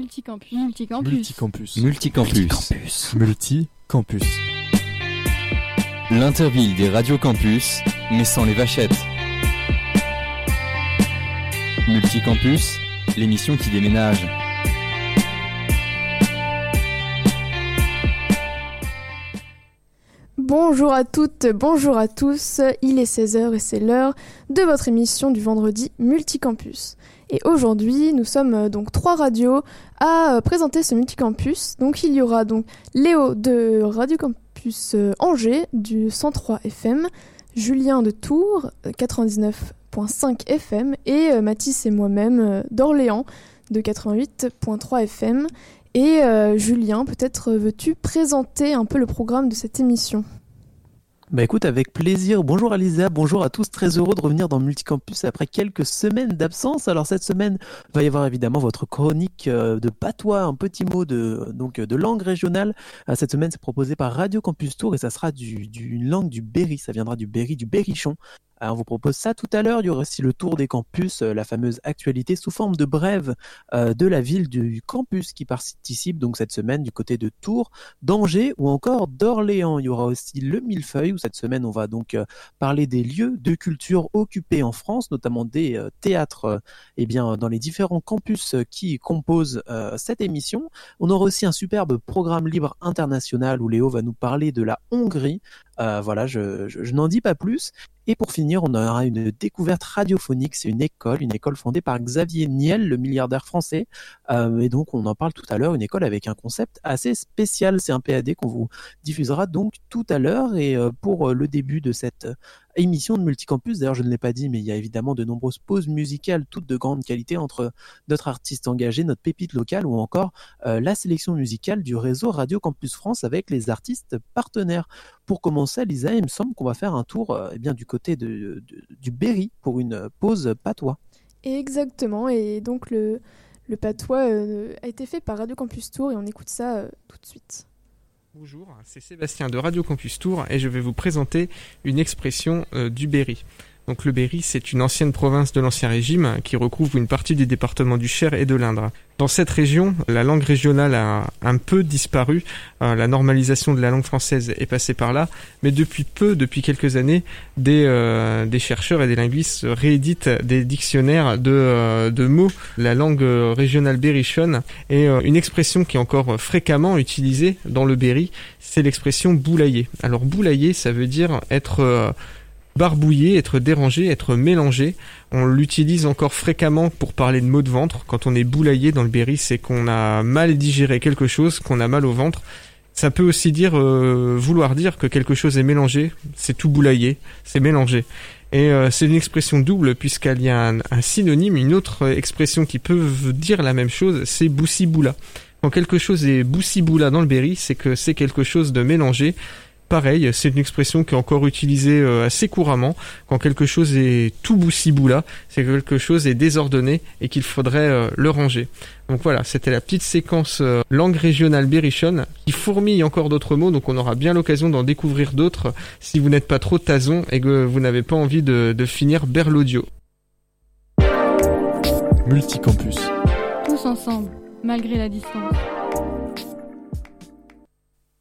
Multicampus. Multicampus. Multicampus. Multicampus. Multicampus. L'interville des radios campus, mais sans les vachettes. Multicampus, l'émission qui déménage. Bonjour à toutes, bonjour à tous, il est 16h et c'est l'heure de votre émission du vendredi Multicampus. Et aujourd'hui, nous sommes euh, donc trois radios à euh, présenter ce multicampus. Donc il y aura donc Léo de Radio Campus euh, Angers du 103 FM, Julien de Tours 99.5 FM et Mathis et moi-même d'Orléans de 88.3 FM. Et Julien, peut-être veux-tu présenter un peu le programme de cette émission? Bah écoute, avec plaisir. Bonjour Alisa, bonjour à tous. Très heureux de revenir dans Multicampus après quelques semaines d'absence. Alors cette semaine, va y avoir évidemment votre chronique euh, de patois, un petit mot de donc de langue régionale. Euh, cette semaine, c'est proposé par Radio Campus Tour et ça sera du, du langue du Berry. Ça viendra du Berry, du Berrichon. Euh, on vous propose ça tout à l'heure. Il y aura aussi le tour des campus, euh, la fameuse actualité sous forme de brève euh, de la ville du campus qui participe donc cette semaine du côté de Tours, d'Angers ou encore d'Orléans. Il y aura aussi le millefeuille où cette semaine on va donc parler des lieux de culture occupés en France, notamment des théâtres eh bien, dans les différents campus qui composent cette émission. On aura aussi un superbe programme libre international où Léo va nous parler de la Hongrie. Voilà, je, je n'en dis pas plus. Et pour finir, on aura une découverte radiophonique. C'est une école, une école fondée par Xavier Niel, le milliardaire français. Euh, et donc, on en parle tout à l'heure, une école avec un concept assez spécial. C'est un PAD qu'on vous diffusera donc tout à l'heure. Et euh, pour le début de cette émission de Multicampus. D'ailleurs, je ne l'ai pas dit, mais il y a évidemment de nombreuses pauses musicales, toutes de grande qualité, entre notre artiste engagé, notre pépite locale ou encore euh, la sélection musicale du réseau Radio Campus France avec les artistes partenaires. Pour commencer, Lisa, il me semble qu'on va faire un tour euh, eh bien, du côté de, du Berry pour une pause patois. Exactement, et donc le, le patois euh, a été fait par Radio Campus Tour et on écoute ça tout de suite. Bonjour, c'est Sébastien de Radio Campus Tour et je vais vous présenter une expression euh, du Berry. Donc le Berry, c'est une ancienne province de l'Ancien Régime qui recouvre une partie du département du Cher et de l'Indre. Dans cette région, la langue régionale a un peu disparu, euh, la normalisation de la langue française est passée par là, mais depuis peu, depuis quelques années, des, euh, chercheurs et des linguistes rééditent des dictionnaires de, euh, mots. La langue régionale berrichonne est une expression qui est encore fréquemment utilisée dans le Berry, c'est l'expression boulailler. Alors boulailler, ça veut dire être barbouiller, être dérangé, être mélangé. On l'utilise encore fréquemment pour parler de maux de ventre. Quand on est boulaillé dans le Berry, c'est qu'on a mal digéré quelque chose, qu'on a mal au ventre. Ça peut aussi dire euh, vouloir dire que quelque chose est mélangé, c'est tout boulaillé, c'est mélangé. Et euh, c'est une expression double puisqu'il y a un, synonyme, une autre expression qui peut dire la même chose, c'est boussi-boula. Quand quelque chose est boussi-boula dans le Berry, c'est que c'est quelque chose de mélangé pareil, c'est une expression qui est encore utilisée euh, assez couramment. Quand quelque chose est tout boussi-boula, c'est que quelque chose est désordonné et qu'il faudrait euh, le ranger. Donc voilà, c'était la petite séquence euh, langue régionale berrichonne qui fourmille encore d'autres mots, donc on aura bien l'occasion d'en découvrir d'autres si vous n'êtes pas trop tason et que vous n'avez pas envie de, de finir berlaudio. Multicampus. Tous ensemble, malgré la distance.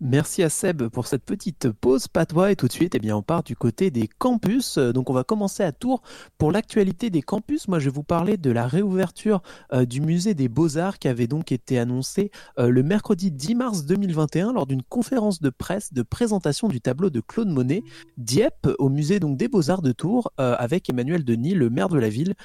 Merci à Seb pour cette petite pause. Patois et tout de suite eh bien on part du côté des campus. Donc on va commencer à Tours pour l'actualité des campus. Moi je vais vous parler de la réouverture euh, du musée des Beaux-Arts qui avait donc été annoncé euh, le mercredi 10 mars 2021 lors d'une conférence de presse de présentation du tableau de Claude Monet Dieppe au musée donc des Beaux-Arts de Tours euh, avec Emmanuel Denis le maire de la ville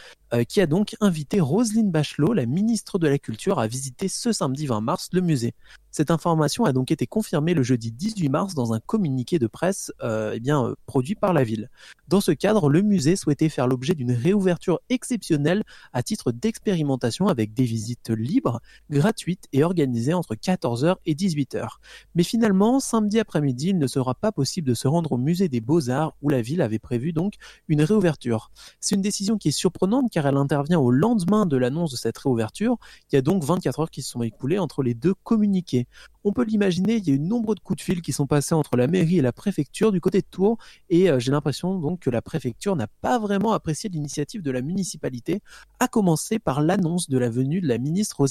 qui a donc invité Roselyne Bachelot la ministre de la Culture à visiter ce samedi 20 mars le musée. Cette information a donc été confirmée le jeudi 18 mars dans un communiqué de presse euh, eh bien, euh, produit par la ville. Dans ce cadre, le musée souhaitait faire l'objet d'une réouverture exceptionnelle à titre d'expérimentation avec des visites libres, gratuites et organisées entre 14h et 18h. Mais finalement, samedi après-midi, il ne sera pas possible de se rendre au musée des Beaux-Arts où la ville avait prévu donc une réouverture. C'est une décision qui est surprenante car elle intervient au lendemain de l'annonce de cette réouverture. Il y a donc 24 heures qui se sont écoulées entre les deux communiqués. On peut l'imaginer, il y a une nombreux coups de fil qui sont passés entre la mairie et la préfecture du côté de Tours et euh, j'ai l'impression donc que la préfecture n'a pas vraiment apprécié l'initiative de la municipalité, à commencer par l'annonce de la venue de la ministre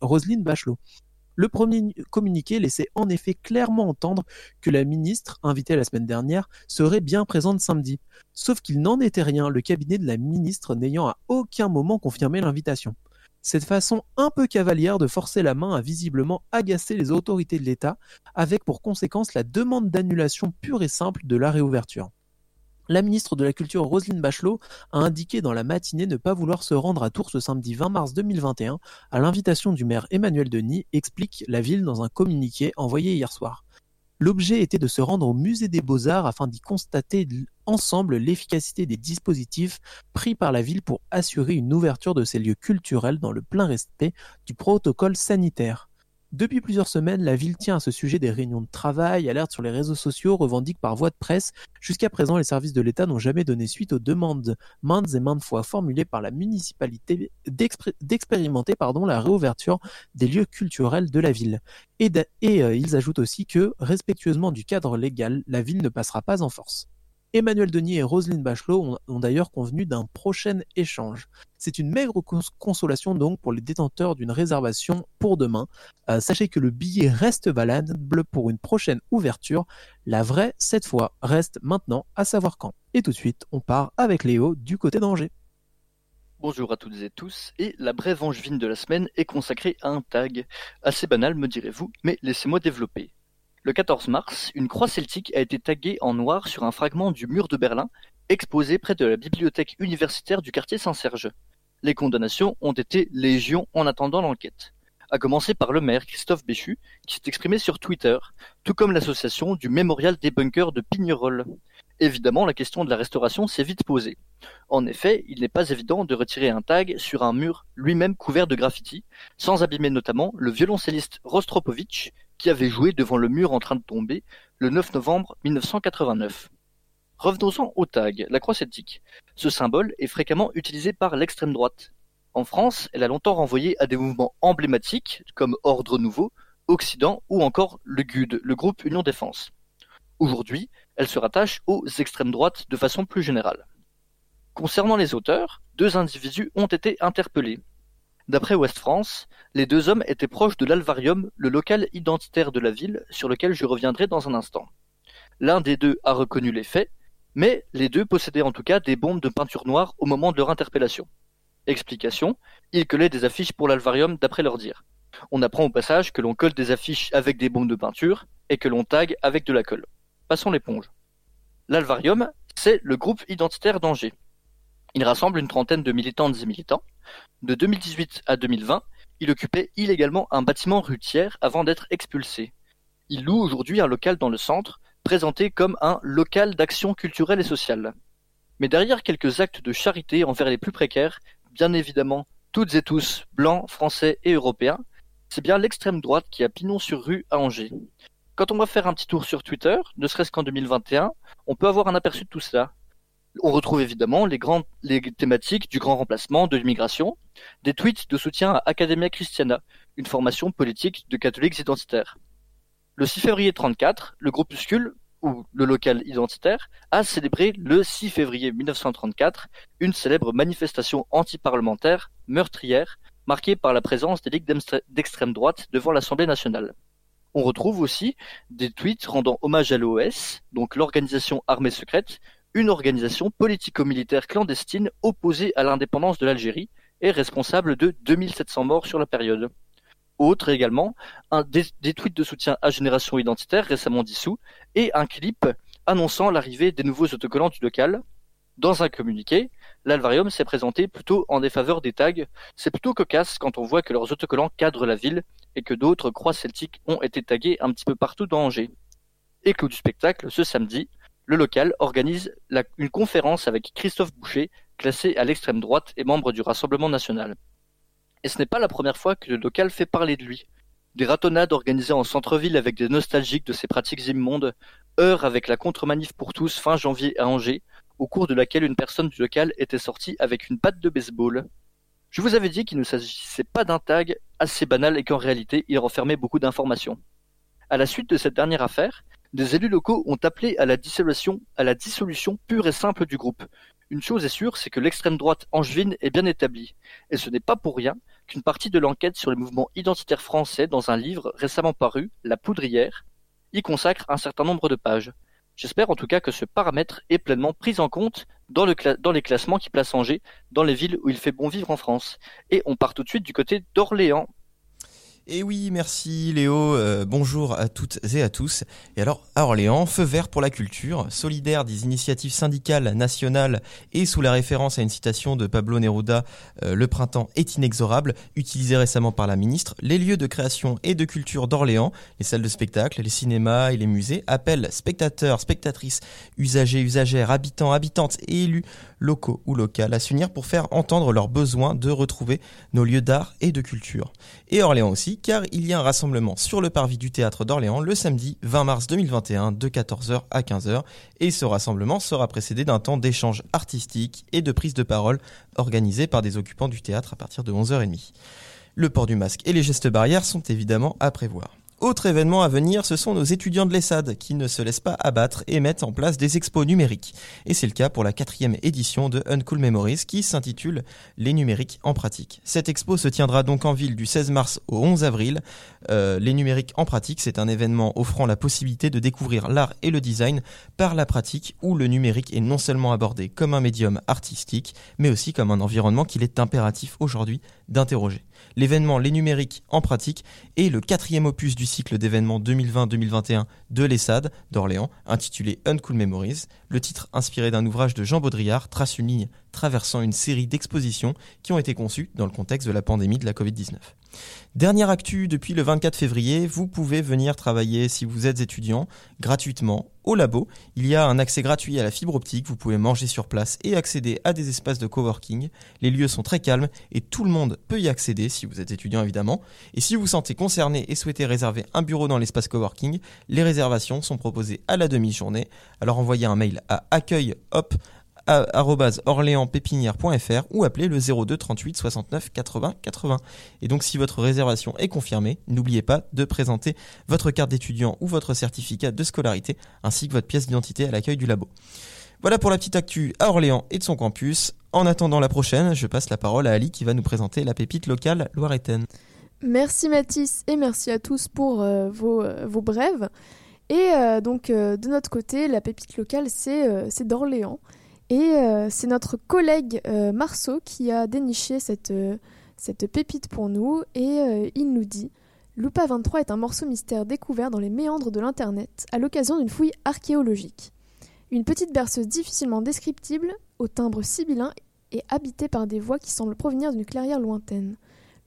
Roselyne Bachelot. Le premier communiqué laissait en effet clairement entendre que la ministre, invitée la semaine dernière, serait bien présente samedi. Sauf qu'il n'en était rien, le cabinet de la ministre n'ayant à aucun moment confirmé l'invitation. Cette façon un peu cavalière de forcer la main a visiblement agacé les autorités de l'État, avec pour conséquence la demande d'annulation pure et simple de la réouverture. La ministre de la Culture Roselyne Bachelot a indiqué dans la matinée ne pas vouloir se rendre à Tours ce samedi 20 mars 2021 à l'invitation du maire Emmanuel Denis, explique la ville dans un communiqué envoyé hier soir. L'objet était de se rendre au musée des beaux-arts afin d'y constater ensemble l'efficacité des dispositifs pris par la ville pour assurer une ouverture de ces lieux culturels dans le plein respect du protocole sanitaire. Depuis plusieurs semaines, la ville tient à ce sujet des réunions de travail, alerte sur les réseaux sociaux, revendique par voie de presse. Jusqu'à présent, les services de l'État n'ont jamais donné suite aux demandes maintes et maintes fois formulées par la municipalité d'expérimenter la réouverture des lieux culturels de la ville. Et, euh, ils ajoutent aussi que, respectueusement du cadre légal, la ville ne passera pas en force. Emmanuel Denis et Roselyne Bachelot ont, d'ailleurs convenu d'un prochain échange. C'est une maigre consolation donc pour les détenteurs d'une réservation pour demain. Euh, sachez que le billet reste valable pour une prochaine ouverture. La vraie, cette fois, reste maintenant à savoir quand. Et tout de suite, on part avec Léo du côté d'Angers. Bonjour à toutes et tous, et la brève angevine de la semaine est consacrée à un tag. Assez banal, me direz-vous, mais laissez-moi développer. Le 14 mars, une croix celtique a été taguée en noir sur un fragment du mur de Berlin, exposé près de la bibliothèque universitaire du quartier Saint-Serge. Les condamnations ont été légion en attendant l'enquête. À commencer par le maire Christophe Béchu, qui s'est exprimé sur Twitter, tout comme l'association du Mémorial des bunkers de Pignerol. Évidemment, la question de la restauration s'est vite posée. En effet, il n'est pas évident de retirer un tag sur un mur lui-même couvert de graffiti, sans abîmer notamment le violoncelliste Rostropovitch, qui avait joué devant le mur en train de tomber le 9 novembre 1989. Revenons-en au tag, la croix celtique. Ce symbole est fréquemment utilisé par l'extrême droite. En France, elle a longtemps renvoyé à des mouvements emblématiques comme Ordre Nouveau, Occident ou encore le GUD, le groupe Union Défense. Aujourd'hui, elle se rattache aux extrêmes droites de façon plus générale. Concernant les auteurs, deux individus ont été interpellés. D'après Ouest France, les deux hommes étaient proches de l'Alvarium, le local identitaire de la ville, sur lequel je reviendrai dans un instant. L'un des deux a reconnu les faits, mais les deux possédaient en tout cas des bombes de peinture noire au moment de leur interpellation. Explication, ils collaient des affiches pour l'Alvarium d'après leur dire. On apprend au passage que l'on colle des affiches avec des bombes de peinture et que l'on tag avec de la colle. Passons l'éponge. L'Alvarium, c'est le groupe identitaire d'Angers. Il rassemble une trentaine de militantes et militants. De 2018 à 2020, il occupait illégalement un bâtiment rue avant d'être expulsé. Il loue aujourd'hui un local dans le centre, présenté comme un local d'action culturelle et sociale. Mais derrière quelques actes de charité envers les plus précaires, bien évidemment toutes et tous, blancs, français et européens, c'est bien l'extrême droite qui a pignon sur rue à Angers. Quand on va faire un petit tour sur Twitter, ne serait-ce qu'en 2021, on peut avoir un aperçu de tout cela. On retrouve évidemment les, grandes, les thématiques du grand remplacement, de l'immigration, des tweets de soutien à Academia Christiana, une formation politique de catholiques identitaires. Le 6 février 34, le groupuscule, ou le local identitaire, a célébré le 6 février 1934 une célèbre manifestation antiparlementaire, meurtrière, marquée par la présence des ligues d'extrême droite devant l'Assemblée nationale. On retrouve aussi des tweets rendant hommage à l'OS, donc l'organisation armée secrète, une organisation politico-militaire clandestine opposée à l'indépendance de l'Algérie et responsable de 2700 morts sur la période. Autre également, un, des, tweets de soutien à Génération Identitaire récemment dissous et un clip annonçant l'arrivée des nouveaux autocollants du local. Dans un communiqué, l'Alvarium s'est présenté plutôt en défaveur des tags. C'est plutôt cocasse quand on voit que leurs autocollants cadrent la ville et que d'autres croix celtiques ont été tagués un petit peu partout dans Angers. Éclos du spectacle, ce samedi, le local organise une conférence avec Christophe Boucher, classé à l'extrême droite et membre du Rassemblement national. Et ce n'est pas la première fois que le local fait parler de lui. Des ratonnades organisées en centre-ville avec des nostalgiques de ses pratiques immondes, heure avec la contre-manif pour tous fin janvier à Angers, au cours de laquelle une personne du local était sortie avec une patte de baseball. Je vous avais dit qu'il ne s'agissait pas d'un tag assez banal et qu'en réalité il renfermait beaucoup d'informations. À la suite de cette dernière affaire, des élus locaux ont appelé à la dissolution, à la dissolution pure et simple du groupe. Une chose est sûre, c'est que l'extrême droite angevine est bien établie. Et ce n'est pas pour rien qu'une partie de l'enquête sur les mouvements identitaires français dans un livre récemment paru, La Poudrière, y consacre un certain nombre de pages. J'espère en tout cas que ce paramètre est pleinement pris en compte dans, dans les classements qui placent Angers dans les villes où il fait bon vivre en France. Et on part tout de suite du côté d'Orléans et oui, merci Léo. Euh, bonjour à toutes et à tous. Et alors, à Orléans, feu vert pour la culture, solidaire des initiatives syndicales nationales et sous la référence à une citation de Pablo Neruda, euh, le printemps est inexorable, utilisé récemment par la ministre, les lieux de création et de culture d'Orléans, les salles de spectacle, les cinémas et les musées appellent spectateurs, spectatrices, usagers, usagères, habitants, habitantes et élus locaux ou locales à s'unir pour faire entendre leurs besoins de retrouver nos lieux d'art et de culture. Et Orléans aussi car il y a un rassemblement sur le parvis du théâtre d'Orléans le samedi 20 mars 2021 de 14h à 15h et ce rassemblement sera précédé d'un temps d'échange artistique et de prise de parole organisé par des occupants du théâtre à partir de 11h30. Le port du masque et les gestes barrières sont évidemment à prévoir. Autre événement à venir, ce sont nos étudiants de l'ESSAD qui ne se laissent pas abattre et mettent en place des expos numériques. Et c'est le cas pour la quatrième édition de Uncool Memories qui s'intitule Les numériques en pratique. Cette expo se tiendra donc en ville du 16 mars au 11 avril. Euh, les numériques en pratique, c'est un événement offrant la possibilité de découvrir l'art et le design par la pratique où le numérique est non seulement abordé comme un médium artistique, mais aussi comme un environnement qu'il est impératif aujourd'hui d'interroger l'événement Les Numériques en pratique est le quatrième opus du cycle d'événements 2020-2021 de l'ESSAD d'Orléans, intitulé Uncool Memories. Le titre, inspiré d'un ouvrage de Jean Baudrillard, trace une ligne traversant une série d'expositions qui ont été conçues dans le contexte de la pandémie de la Covid-19. Dernière actu, depuis le 24 février, vous pouvez venir travailler si vous êtes étudiant gratuitement au labo. Il y a un accès gratuit à la fibre optique, vous pouvez manger sur place et accéder à des espaces de coworking. Les lieux sont très calmes et tout le monde peut y accéder si vous êtes étudiant évidemment. Et si vous vous sentez concerné et souhaitez réserver un bureau dans l'espace coworking, les réservations sont proposées à la demi-journée. Alors envoyez un mail à accueil orléanspépinière.fr ou appelez le 02 38 69 80 80. Et donc si votre réservation est confirmée, n'oubliez pas de présenter votre carte d'étudiant ou votre certificat de scolarité ainsi que votre pièce d'identité à l'accueil du labo. Voilà pour la petite actu à Orléans et de son campus. En attendant la prochaine, je passe la parole à Ali qui va nous présenter la pépite locale Loiretaine. Merci Mathis et merci à tous pour euh, vos, euh, vos, brèves. Et euh, donc de notre côté, la pépite locale, c'est d'Orléans. Et euh, c'est notre collègue euh, Marceau qui a déniché cette, euh, pépite pour nous et il nous dit Lupa 23 est un morceau mystère découvert dans les méandres de l'Internet à l'occasion d'une fouille archéologique. Une petite berceuse difficilement descriptible, au timbre sibyllin et habitée par des voix qui semblent provenir d'une clairière lointaine.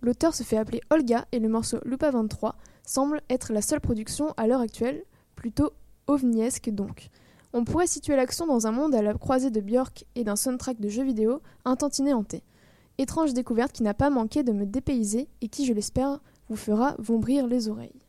L'auteur se fait appeler Olga et le morceau Lupa 23 semble être la seule production à l'heure actuelle, plutôt ovniesque donc. On pourrait situer l'action dans un monde à la croisée de Björk et d'un soundtrack de jeux vidéo, un tantinet hanté. Étrange découverte qui n'a pas manqué de me dépayser et qui, je l'espère, vous fera vombrir les oreilles.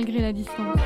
Malgré la distance.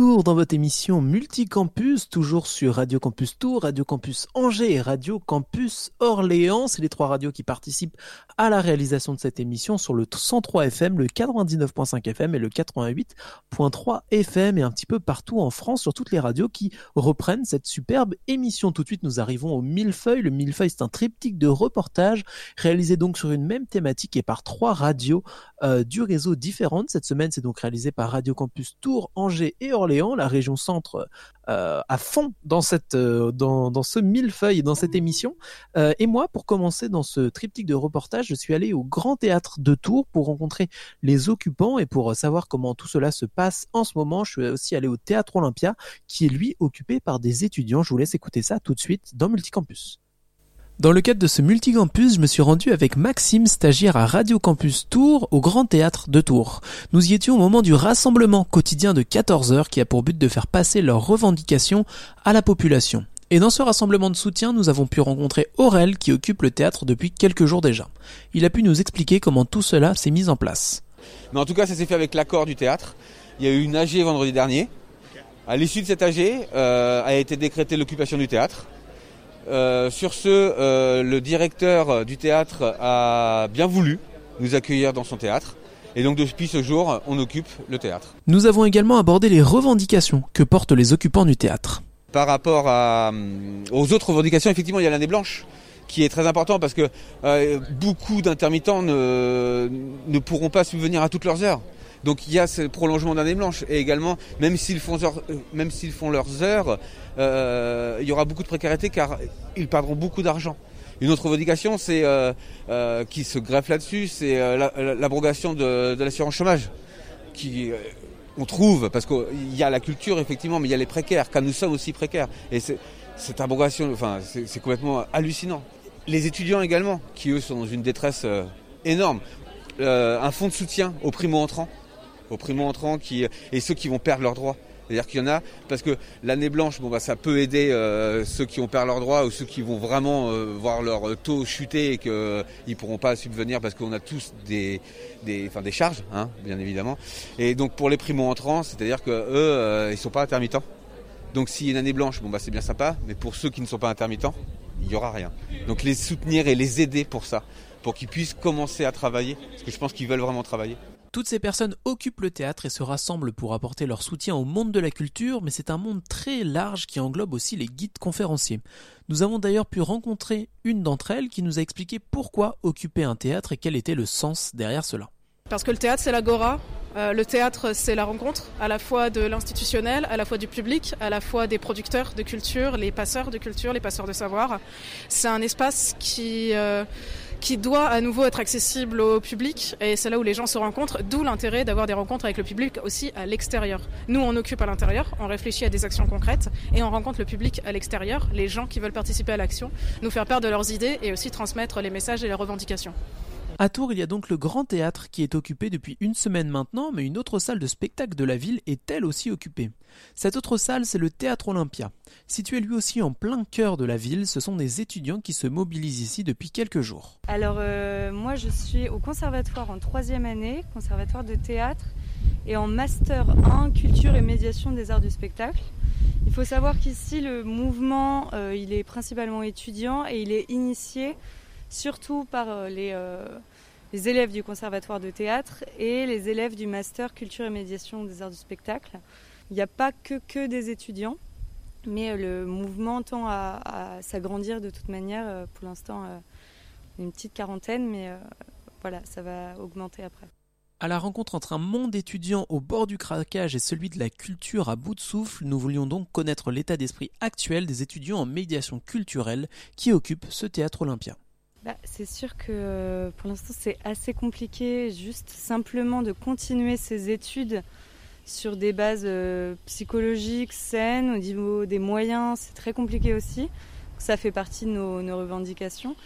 Dans votre émission Multicampus, toujours sur Radio Campus Tours, Radio Campus Angers et Radio Campus Orléans. C'est les trois radios qui participent à la réalisation de cette émission sur le 103 FM, le 99.5 FM et le 88.3 FM et un petit peu partout en France sur toutes les radios qui reprennent cette superbe émission. Tout de suite, nous arrivons au millefeuille. Le millefeuille, c'est un triptyque de reportages réalisé donc sur une même thématique et par trois radios euh, du réseau différentes. Cette semaine, c'est donc réalisé par Radio Campus Tours, Angers et Orléans, la région centre euh, à fond dans cette euh, dans, dans ce millefeuille, dans cette émission. Euh, et moi, pour commencer dans ce triptyque de reportage, je suis allé au Grand Théâtre de Tours pour rencontrer les occupants et pour savoir comment tout cela se passe en ce moment. Je suis aussi allé au Théâtre Olympia, qui est lui occupé par des étudiants. Je vous laisse écouter ça tout de suite dans Multicampus. Dans le cadre de ce multicampus, je me suis rendu avec Maxime, stagiaire à Radio Campus Tours, au Grand Théâtre de Tours. Nous y étions au moment du rassemblement quotidien de 14 heures qui a pour but de faire passer leurs revendications à la population. Et dans ce rassemblement de soutien, nous avons pu rencontrer Aurel qui occupe le théâtre depuis quelques jours déjà. Il a pu nous expliquer comment tout cela s'est mis en place. Mais en tout cas, ça s'est fait avec l'accord du théâtre. Il y a eu une AG vendredi dernier. À l'issue de cette AG, euh, a été décrétée l'occupation du théâtre. Euh, sur ce, euh, le directeur du théâtre a bien voulu nous accueillir dans son théâtre. Et donc depuis ce jour, on occupe le théâtre. Nous avons également abordé les revendications que portent les occupants du théâtre. Par rapport à, euh, aux autres revendications, effectivement, il y a l'année blanche qui est très important parce que euh, beaucoup d'intermittents ne, ne pourront pas subvenir à toutes leurs heures. Donc il y a ce prolongement d'année blanche et également, même s'ils font, euh, même s'ils font leurs heures, euh, il y aura beaucoup de précarité car ils perdront beaucoup d'argent. Une autre revendication, c'est euh, qui se greffe là-dessus, c'est la- la- l'abrogation de, l'assurance chômage, qui on trouve parce qu'il y a la culture effectivement, mais il y a les précaires, car nous sommes aussi précaires. Et cette abrogation, enfin, c'est complètement hallucinant. Les étudiants également, qui eux sont dans une détresse énorme. Un fonds de soutien aux primo-entrants, aux primo-entrants qui et ceux qui vont perdre leurs droits. C'est-à-dire qu'il y en a, parce que l'année blanche, bon bah ça peut aider euh, ceux qui ont perdu leurs droits ou ceux qui vont vraiment euh, voir leur taux chuter et qu'ils ne pourront pas subvenir parce qu'on a tous des, des, charges, hein, bien évidemment. Et donc pour les primo-entrants, c'est-à-dire que eux, euh, ils sont pas intermittents. Donc s'il y a une année blanche, bah c'est bien sympa, mais pour ceux qui ne sont pas intermittents, il n'y aura rien. Donc les soutenir et les aider pour ça, pour qu'ils puissent commencer à travailler, parce que je pense qu'ils veulent vraiment travailler. Toutes ces personnes occupent le théâtre et se rassemblent pour apporter leur soutien au monde de la culture, mais c'est un monde très large qui englobe aussi les guides conférenciers. Nous avons d'ailleurs pu rencontrer une d'entre elles qui nous a expliqué pourquoi occuper un théâtre et quel était le sens derrière cela. Parce que le théâtre, c'est l'agora. Euh, le théâtre, c'est la rencontre à la fois de l'institutionnel, à la fois du public, à la fois des producteurs de culture, les passeurs de culture, les passeurs de savoir. C'est un espace qui, euh, qui doit à nouveau être accessible au public et c'est là où les gens se rencontrent, d'où l'intérêt d'avoir des rencontres avec le public aussi à l'extérieur. Nous, on occupe à l'intérieur, on réfléchit à des actions concrètes et on rencontre le public à l'extérieur, les gens qui veulent participer à l'action, nous faire part de leurs idées et aussi transmettre les messages et les revendications. À Tours, il y a donc le Grand Théâtre qui est occupé depuis une semaine maintenant, mais une autre salle de spectacle de la ville est elle aussi occupée. Cette autre salle, c'est le Théâtre Olympia. Situé lui aussi en plein cœur de la ville, ce sont des étudiants qui se mobilisent ici depuis quelques jours. Alors euh, moi je suis au conservatoire en troisième année, conservatoire de théâtre, et en master 1, culture et médiation des arts du spectacle. Il faut savoir qu'ici le mouvement, euh, il est principalement étudiant et il est initié surtout par euh, les, les élèves du conservatoire de théâtre et les élèves du master culture et médiation des arts du spectacle. Il n'y a pas que, que des étudiants, mais le mouvement tend à, s'agrandir de toute manière. Pour l'instant, une petite quarantaine, mais voilà, ça va augmenter après. À la rencontre entre un monde étudiant au bord du craquage et celui de la culture à bout de souffle, nous voulions donc connaître l'état d'esprit actuel des étudiants en médiation culturelle qui occupent ce théâtre olympien. Bah, c'est sûr que euh, pour l'instant c'est assez compliqué juste simplement de continuer ses études sur des bases euh, psychologiques, saines, au niveau des moyens, c'est très compliqué aussi. Ça fait partie de nos, revendications.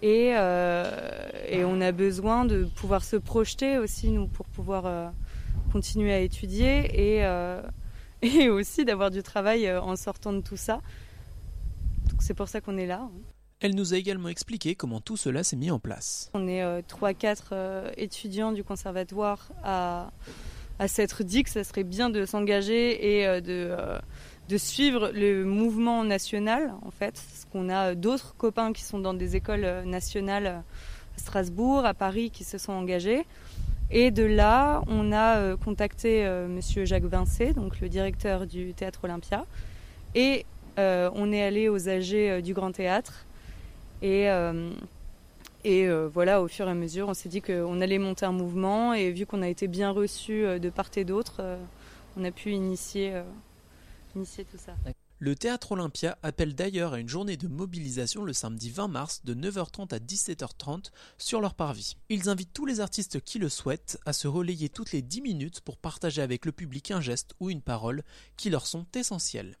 Et, euh, et, on a besoin de pouvoir se projeter aussi, nous, pour pouvoir continuer à étudier et, et aussi d'avoir du travail en sortant de tout ça. Donc c'est pour ça qu'on est là. Elle nous a également expliqué comment tout cela s'est mis en place. On est 3-4 euh, euh, étudiants du conservatoire à, s'être dit que ça serait bien de s'engager et euh, de, de suivre le mouvement national en fait. Parce qu'on a d'autres copains qui sont dans des écoles nationales à Strasbourg, à Paris qui se sont engagés. Et de là, on a contacté Monsieur Jacques Vincé, donc le directeur du Théâtre Olympia, et on est allé aux AG du Grand Théâtre et, euh, euh, voilà, au fur et à mesure, on s'est dit qu'on allait monter un mouvement et vu qu'on a été bien reçu euh, de part et d'autre, on a pu initier, initier tout ça. Le Théâtre Olympia appelle d'ailleurs à une journée de mobilisation le samedi 20 mars de 9h30 à 17h30 sur leur parvis. Ils invitent tous les artistes qui le souhaitent à se relayer toutes les 10 minutes pour partager avec le public un geste ou une parole qui leur sont essentiels.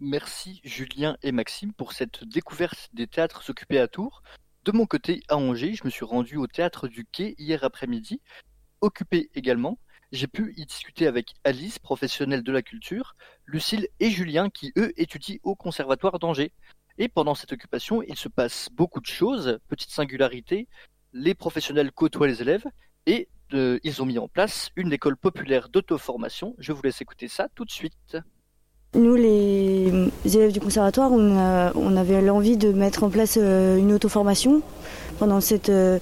Merci Julien et Maxime pour cette découverte des théâtres occupés à Tours. De mon côté, à Angers, je me suis rendu au théâtre du Quai hier après-midi, occupé également. J'ai pu y discuter avec Alice, professionnelle de la culture, Lucille et Julien qui, eux, étudient au Conservatoire d'Angers. Et pendant cette occupation, il se passe beaucoup de choses. Petite singularité, les professionnels côtoient les élèves et euh, ils ont mis en place une école populaire d'auto-formation. Je vous laisse écouter ça tout de suite. Nous, les élèves du conservatoire, on, avait l'envie de mettre en place euh, une auto-formation pendant cette, euh,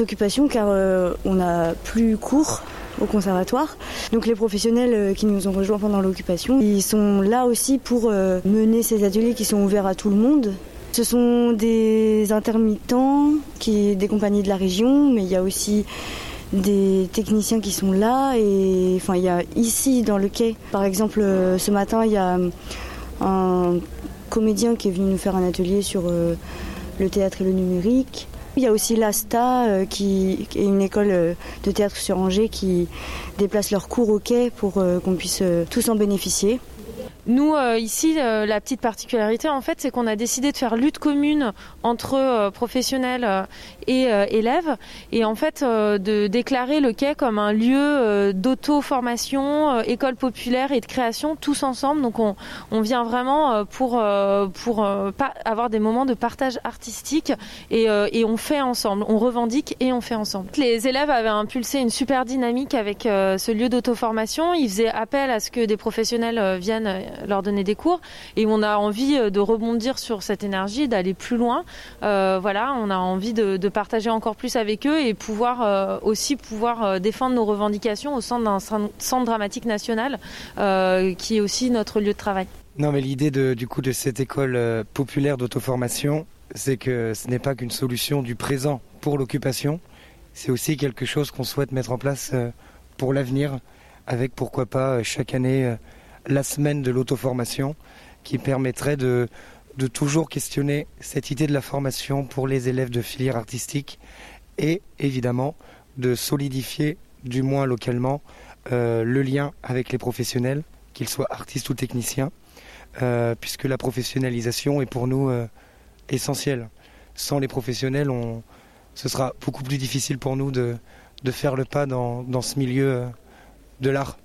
occupation car euh, on n'a plus cours au conservatoire. Donc les professionnels qui nous ont rejoints pendant l'occupation, ils sont là aussi pour mener ces ateliers qui sont ouverts à tout le monde. Ce sont des intermittents, des compagnies de la région, mais il y a aussi des techniciens qui sont là et enfin il y a ici dans le quai par exemple euh, ce matin il y a un comédien qui est venu nous faire un atelier sur euh, le théâtre et le numérique. Il y a aussi l'ASTA euh, qui est une école de théâtre sur Angers qui déplace leurs cours au quai pour qu'on puisse tous en bénéficier. Nous, euh, ici, euh, la petite particularité, en fait, c'est qu'on a décidé de faire lutte commune entre euh, professionnels et élèves, et en fait, de déclarer le quai comme un lieu d'auto-formation, école populaire et de création, tous ensemble. Donc, on, on vient vraiment pour pour pas avoir des moments de partage artistique et, et on fait ensemble, on revendique et on fait ensemble. Les élèves avaient impulsé une super dynamique avec ce lieu d'auto-formation. Ils faisaient appel à ce que des professionnels viennent leur donner des cours et on a envie euh, de rebondir sur cette énergie, d'aller plus loin. Euh, voilà, on a envie de, partager encore plus avec eux et pouvoir euh, aussi pouvoir défendre nos revendications au sein d'un centre dramatique national qui est aussi notre lieu de travail. Non, mais l'idée du coup de cette école populaire d'auto-formation, c'est que ce n'est pas qu'une solution du présent pour l'occupation, c'est aussi quelque chose qu'on souhaite mettre en place pour l'avenir, avec pourquoi pas chaque année la semaine de l'auto-formation qui permettrait de, toujours questionner cette idée de la formation pour les élèves de filière artistique et évidemment de solidifier, du moins localement, euh, le lien avec les professionnels, qu'ils soient artistes ou techniciens, euh, puisque la professionnalisation est pour nous euh, essentielle. sans les professionnels, on, ce sera beaucoup plus difficile pour nous de, faire le pas dans, ce milieu de l'art.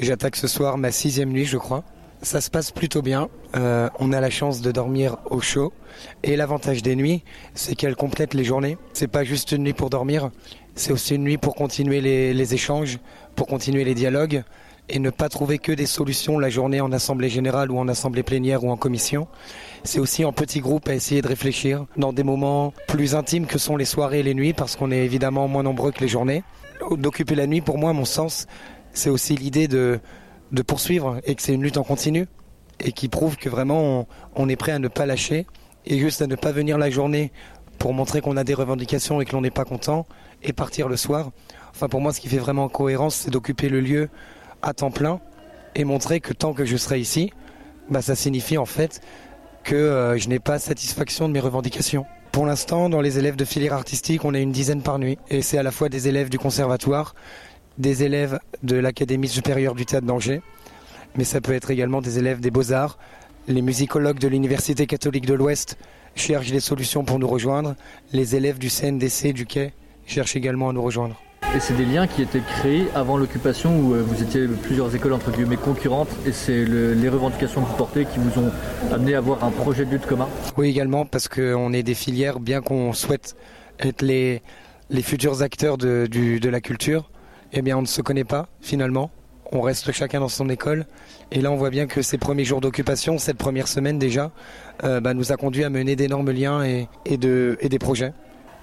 J'attaque ce soir ma sixième nuit, je crois. Ça se passe plutôt bien. Euh, on a la chance de dormir au chaud. Et l'avantage des nuits, c'est qu'elles complètent les journées. C'est pas juste une nuit pour dormir, c'est aussi une nuit pour continuer les, les échanges, pour continuer les dialogues et ne pas trouver que des solutions la journée en assemblée générale ou en assemblée plénière ou en commission. C'est aussi en petits groupes à essayer de réfléchir dans des moments plus intimes que sont les soirées et les nuits parce qu'on est évidemment moins nombreux que les journées. D'occuper la nuit, pour moi, à mon sens, c'est aussi l'idée de, de poursuivre et que c'est une lutte en continu et qui prouve que vraiment on, est prêt à ne pas lâcher et juste à ne pas venir la journée pour montrer qu'on a des revendications et que l'on n'est pas content et partir le soir. Enfin, pour moi, ce qui fait vraiment cohérence, c'est d'occuper le lieu à temps plein et montrer que tant que je serai ici, bah, ça signifie en fait que euh, je n'ai pas satisfaction de mes revendications. Pour l'instant, dans les élèves de filière artistique, on a une dizaine par nuit. Et c'est à la fois des élèves du conservatoire, des élèves de l'Académie supérieure du théâtre d'Angers, mais ça peut être également des élèves des beaux-arts. Les musicologues de l'Université catholique de l'Ouest cherchent des solutions pour nous rejoindre. Les élèves du CNDC du Quai cherchent également à nous rejoindre. Et c'est des liens qui étaient créés avant l'occupation où euh, vous étiez plusieurs écoles entre guillemets concurrentes et c'est le, les revendications que vous portez qui vous ont amené à avoir un projet de lutte commun? Oui également parce qu'on est des filières, bien qu'on souhaite être les, les futurs acteurs de, du, de la culture, eh bien on ne se connaît pas finalement. On reste chacun dans son école. Et là, on voit bien que ces premiers jours d'occupation, cette première semaine déjà, euh, bah, nous a conduit à mener d'énormes liens et, et, de, et des projets.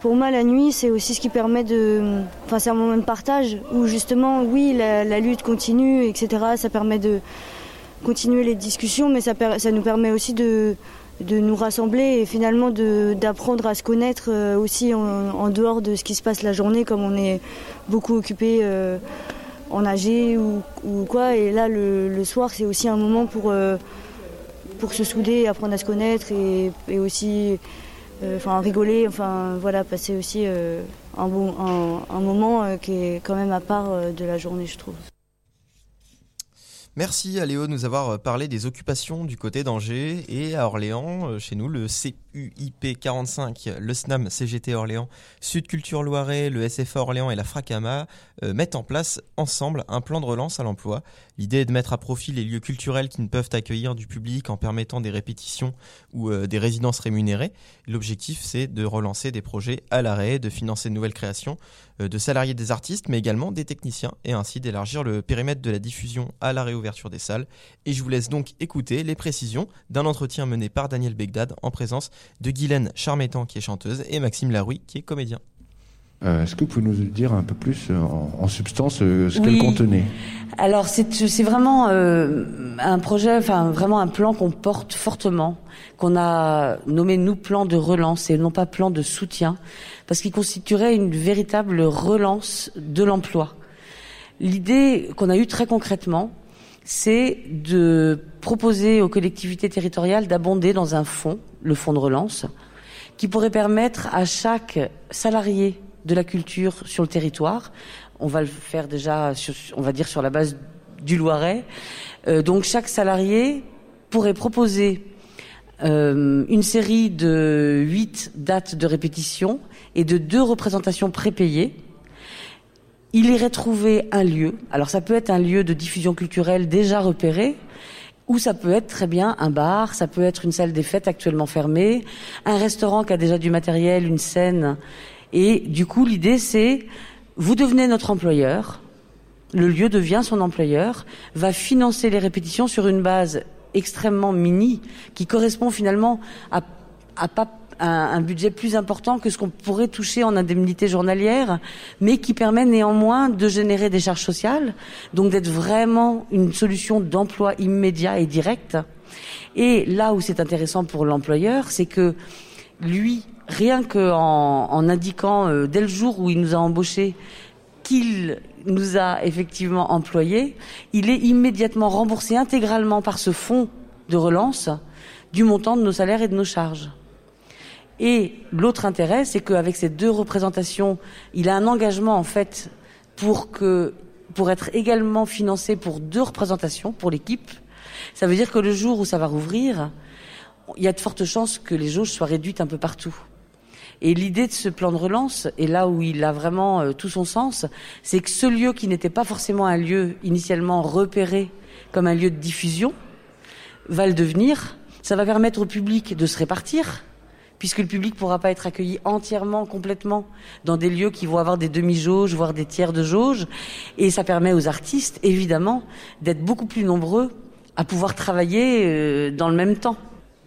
Pour moi, la nuit, c'est aussi ce qui permet de. Enfin, c'est un moment de partage où justement, oui, la, lutte continue, etc. Ça permet de continuer les discussions, mais ça nous permet aussi de, de nous rassembler et finalement d'apprendre à se connaître euh, aussi en, en, dehors de ce qui se passe la journée, comme on est beaucoup occupé euh, en AG ou, ou, quoi. Et là, le, le soir, c'est aussi un moment pour, euh, pour se souder, apprendre à se connaître et, et aussi enfin rigoler, enfin voilà, passer aussi un, bon, un, un moment qui est quand même à part de la journée, je trouve. Merci à Léo de nous avoir parlé des occupations du côté d'Angers et à Orléans, chez nous, le CUIP 45, le SNAM CGT Orléans, Sud Culture Loiret, le SFA Orléans et la Fracama euh, mettent en place ensemble un plan de relance à l'emploi. L'idée est de mettre à profit les lieux culturels qui ne peuvent accueillir du public en permettant des répétitions ou euh, des résidences rémunérées. L'objectif, c'est de relancer des projets à l'arrêt, de financer de nouvelles créations, euh, de salarier des artistes, mais également des techniciens, et ainsi d'élargir le périmètre de la diffusion à la réouverture des salles. Et je vous laisse donc écouter les précisions d'un entretien mené par Daniel Begdad en présence de Guylaine Charmétan, qui est chanteuse, et Maxime Larouille, qui est comédien. Euh, Est-ce que vous pouvez nous dire un peu plus en, en substance euh, ce oui. qu'elle contenait? Alors c'est vraiment euh, un projet, enfin vraiment un plan qu'on porte fortement, qu'on a nommé nous plan de relance et non pas plan de soutien, parce qu'il constituerait une véritable relance de l'emploi. L'idée qu'on a eue très concrètement, c'est de proposer aux collectivités territoriales d'abonder dans un fonds, le fonds de relance, qui pourrait permettre à chaque salarié de la culture sur le territoire. On va le faire déjà, sur, on va dire sur la base du Loiret. Euh, donc chaque salarié pourrait proposer euh, une série de huit dates de répétition et de deux représentations prépayées. Il irait trouver un lieu. Alors ça peut être un lieu de diffusion culturelle déjà repéré, ou ça peut être très bien un bar, ça peut être une salle des fêtes actuellement fermée, un restaurant qui a déjà du matériel, une scène et du coup, l'idée, c'est, vous devenez notre employeur, le lieu devient son employeur, va financer les répétitions sur une base extrêmement mini, qui correspond finalement à, pas un, un, budget plus important que ce qu'on pourrait toucher en indemnité journalière, mais qui permet néanmoins de générer des charges sociales, donc d'être vraiment une solution d'emploi immédiat et direct. Et là où c'est intéressant pour l'employeur, c'est que lui, rien qu'en en indiquant euh, dès le jour où il nous a embauchés qu'il nous a effectivement employés, il est immédiatement remboursé intégralement par ce fonds de relance du montant de nos salaires et de nos charges. Et l'autre intérêt, c'est qu'avec ces deux représentations, il a un engagement en fait pour que pour être également financé pour deux représentations pour l'équipe. Ça veut dire que le jour où ça va rouvrir, il y a de fortes chances que les jauges soient réduites un peu partout. Et l'idée de ce plan de relance, et là où il a vraiment euh, tout son sens, c'est que ce lieu qui n'était pas forcément un lieu initialement repéré comme un lieu de diffusion, va le devenir. Ça va permettre au public de se répartir, puisque le public pourra pas être accueilli entièrement, complètement, dans des lieux qui vont avoir des demi-jauges, voire des tiers de jauge. Et ça permet aux artistes, évidemment, d'être beaucoup plus nombreux à pouvoir travailler euh, dans le même temps.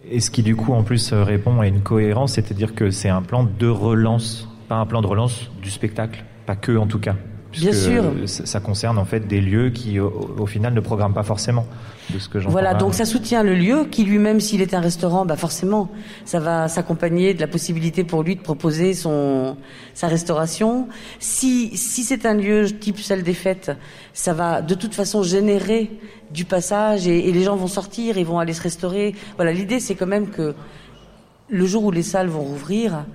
Et ce qui du coup en plus euh, répond à une cohérence, c'est-à-dire que c'est un plan de relance, pas un plan de relance du spectacle, pas que en tout cas. Bien sûr. Ça concerne en fait des lieux qui au, au final ne programment pas forcément. De ce que voilà, donc ça soutient le lieu qui lui-même, s'il est un restaurant, bah forcément, ça va s'accompagner de la possibilité pour lui de proposer son sa restauration. Si si c'est un lieu type salle des fêtes, ça va de toute façon générer du passage et, et les gens vont sortir, ils vont aller se restaurer. Voilà, l'idée c'est quand même que le jour où les salles vont rouvrir,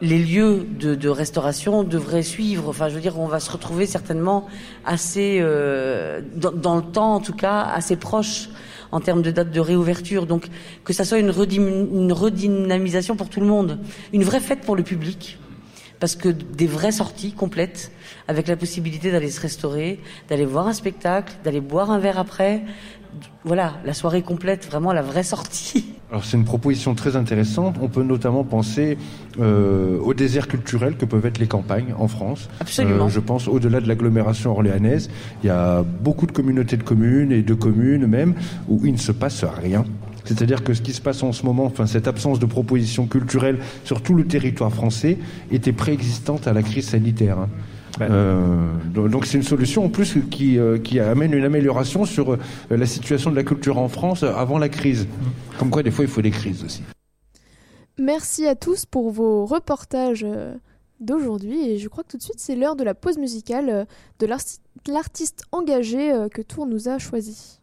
les lieux de, de, restauration devraient suivre. Enfin, je veux dire, on va se retrouver certainement assez, euh, dans, dans, le temps en tout cas, assez proche en termes de date de réouverture. Donc, que ça soit une, une redynamisation pour tout le monde, une vraie fête pour le public, parce que des vraies sorties complètes, avec la possibilité d'aller se restaurer, d'aller voir un spectacle, d'aller boire un verre après. Voilà, la soirée complète, vraiment la vraie sortie. Alors c'est une proposition très intéressante. On peut notamment penser euh, au désert culturel que peuvent être les campagnes en France. Absolument. Euh, je pense au-delà de l'agglomération orléanaise, il y a beaucoup de communautés de communes et de communes même où il ne se passe rien. C'est-à-dire que ce qui se passe en ce moment, enfin cette absence de propositions culturelles sur tout le territoire français, était préexistante à la crise sanitaire. Euh, donc c'est une solution en plus qui, euh, qui amène une amélioration sur euh, la situation de la culture en France avant la crise. Comme quoi des fois il faut des crises aussi. Merci à tous pour vos reportages d'aujourd'hui et je crois que tout de suite c'est l'heure de la pause musicale de l'artiste engagé que Tour nous a choisi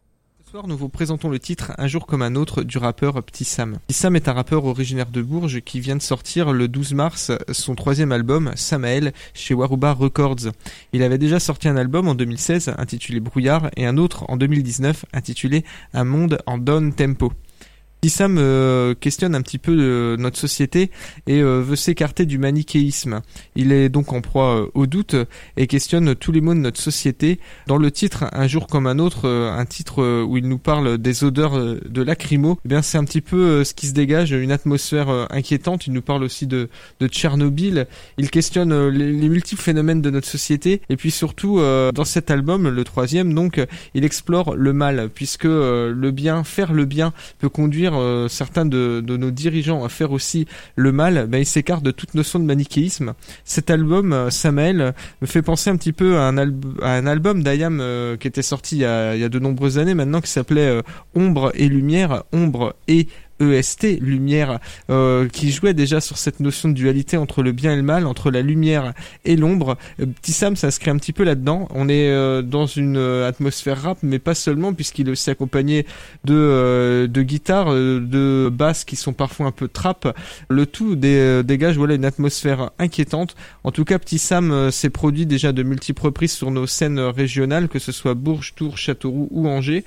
nous vous présentons le titre Un jour comme un autre du rappeur Petit Sam. Petit Sam est un rappeur originaire de Bourges qui vient de sortir le 12 mars son troisième album, Samael, chez Waruba Records. Il avait déjà sorti un album en 2016 intitulé Brouillard et un autre en 2019 intitulé Un monde en down tempo. Sam euh, questionne un petit peu euh, notre société et euh, veut s'écarter du manichéisme. Il est donc en proie euh, au doute et questionne tous les mots de notre société. Dans le titre Un jour comme un autre, un titre où il nous parle des odeurs de lacrymo, eh bien c'est un petit peu ce qui se dégage, une atmosphère inquiétante. Il nous parle aussi de, de Tchernobyl. Il questionne les, les, multiples phénomènes de notre société et puis surtout dans cet album, le troisième, donc il explore le mal puisque le bien, faire le bien peut conduire euh, certains de, nos dirigeants à faire aussi le mal, ben, ils s'écartent de toute notion de manichéisme. Cet album, euh, Samuel, me fait penser un petit peu à un, album d'Ayam euh, qui était sorti il y, a, il y, a, de nombreuses années maintenant, qui s'appelait Ombre et Lumière, Ombre et EST, lumière, euh, qui jouait déjà sur cette notion de dualité entre le bien et le mal, entre la lumière et l'ombre. Euh, Petit Sam s'inscrit un petit peu là-dedans. On est euh, dans une atmosphère rap, mais pas seulement, puisqu'il est aussi accompagné de, euh, de guitares, de basses qui sont parfois un peu trap. Le tout dégage voilà une atmosphère inquiétante. En tout cas, Petit Sam s'est produit déjà de multiples reprises sur nos scènes régionales, que ce soit Bourges, Tours, Châteauroux ou Angers.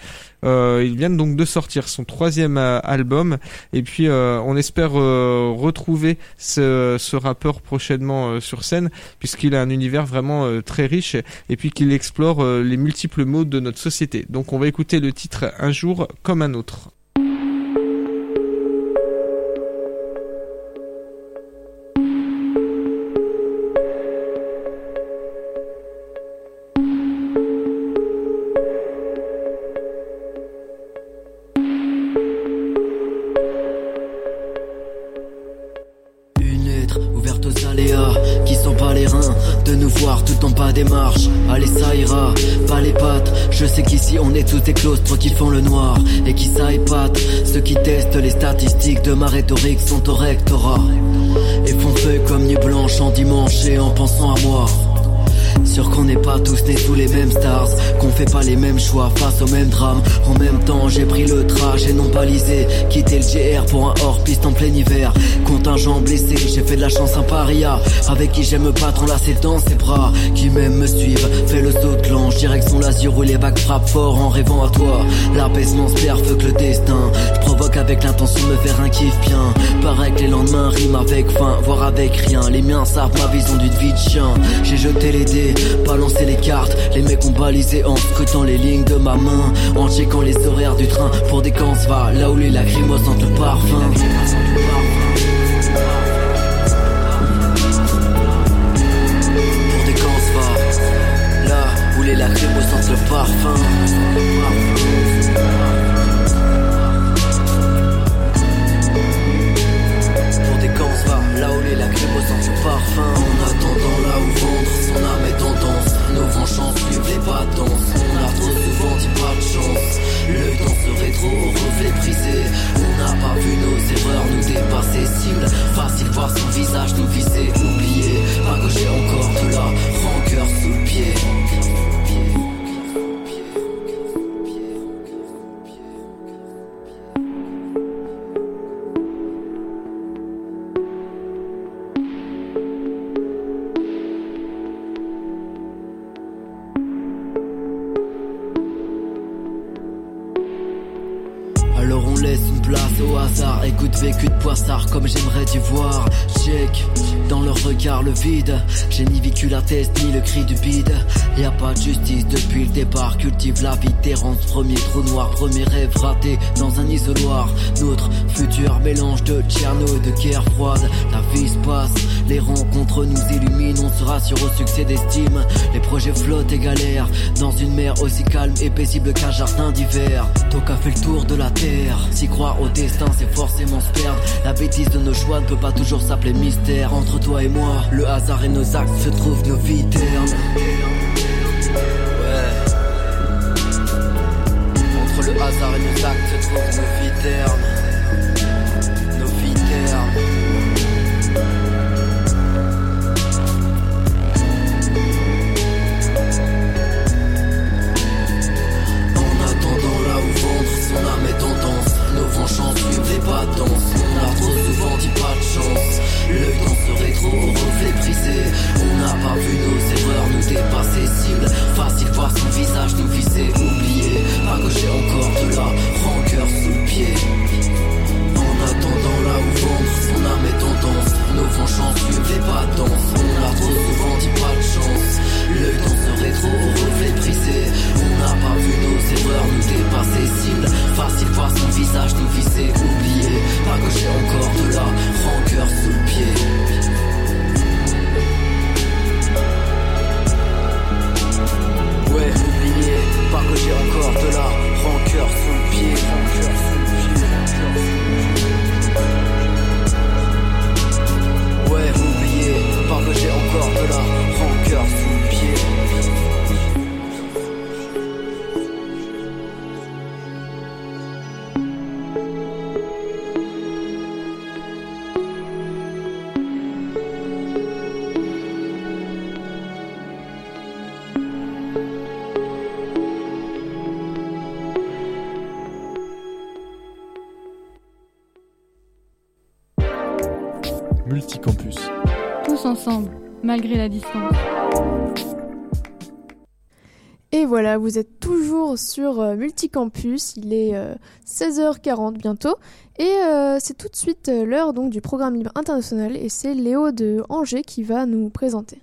Il vient donc de sortir son troisième album et puis euh, on espère euh, retrouver ce, ce, rappeur prochainement euh, sur scène puisqu'il a un univers vraiment très riche et puis qu'il explore les multiples modes de notre société. Donc on va écouter le titre Un jour comme un autre. Sais qu'ici on est tous éclos, toi qui font le noir et qui ça épate. Ceux qui testent les statistiques de ma rhétorique sont au rectorat et font feu comme nuit blanche en dimanche et en pensant à moi. Sûr qu'on n'est pas tous nés sous les mêmes stars, qu'on fait pas les mêmes choix face au même drame. En même temps, j'ai pris le trajet non balisé, quitté le GR pour un hors-piste en plein hiver. Contingent blessé, j'ai fait de la chance un paria. Avec qui j'aime me battre enlacé dans ses bras. Qui même me suivent, fait le saut de l'ange, direction l'azur où les vagues frappent fort en rêvant à toi. L'apaisement se que le destin. Je provoque avec l'intention de me faire un kiff bien. Pareil que les lendemains riment avec faim, voire avec rien. Les miens savent ma vision d'une vie de chien. J'ai jeté les dés, balancé les cartes. Les mecs ont balisé en scrutant les lignes de ma main. En checkant les horaires du train pour des camps va là où les lacrymos sentent le parfum. Pour des camps va là où les lacrymos sentent le parfum. Pour des camps va là où les lacrymos sentent le parfum. En attendant là où vendre Vents chantent, suivent les pas danse. On a trop souvent dit pas de chance. Le dans ce rétro reflet brisé. On n'a pas vu nos erreurs nous dépasser. Cible, facile voir son visage nous viser. Oublier, pas j'ai encore de la rancœur sous le pied. Vécu de poissard comme j'aimerais t'y voir. Check dans leur regard le vide. J'ai ni vécu la test ni le cri du bide. Y a pas de justice depuis le départ. Cultive la vie d'errance Premier trou noir, premier rêve raté Dans un isoloir. Notre futur mélange de Tcherno et de guerre froide. La vie se passe, les rencontres nous illuminent. On se rassure au succès d'estime. Les projets flottent et galèrent Dans une mer aussi calme et paisible qu'un jardin d'hiver. Toka fait le tour de la terre. S'y croire au destin c'est forcément La bêtise de nos choix ne peut pas toujours s'appeler mystère. Entre toi et moi, le hasard et nos actes se trouvent nos vies ternes Ouais. Entre le hasard et nos actes se trouvent nos vies ternes Nos vies ternes En attendant là où vendre son âme est tendance Chantent, suivent les danse On a trop souvent dit pas de chance. L'œil dans ce rétro au reflet brisé. On n'a pas vu nos erreurs nous dépasser Cible, facile voir son visage nous viser. Oublier, pas que j'ai encore de la rancœur sous le pied. En attendant là où vendre son âme est Nos chantent, suivent les pas danse. On a trop souvent dit pas de chance. L'œil dans ce rétro au reflet brisé On n'a pas vu nos erreurs nous dépasser. Cible, facile voir son visage nous viser Oublier, pas que j'ai encore de la rancœur sous le pied. Ouais, oublier, pas que j'ai encore de la. Rancœur sous le pied. Que j'ai malgré la distance. Et voilà, vous êtes toujours sur euh, Multicampus, il est euh, 16h40 bientôt, et euh, c'est tout de suite euh, l'heure donc du programme libre international, et c'est Léo de Angers qui va nous présenter.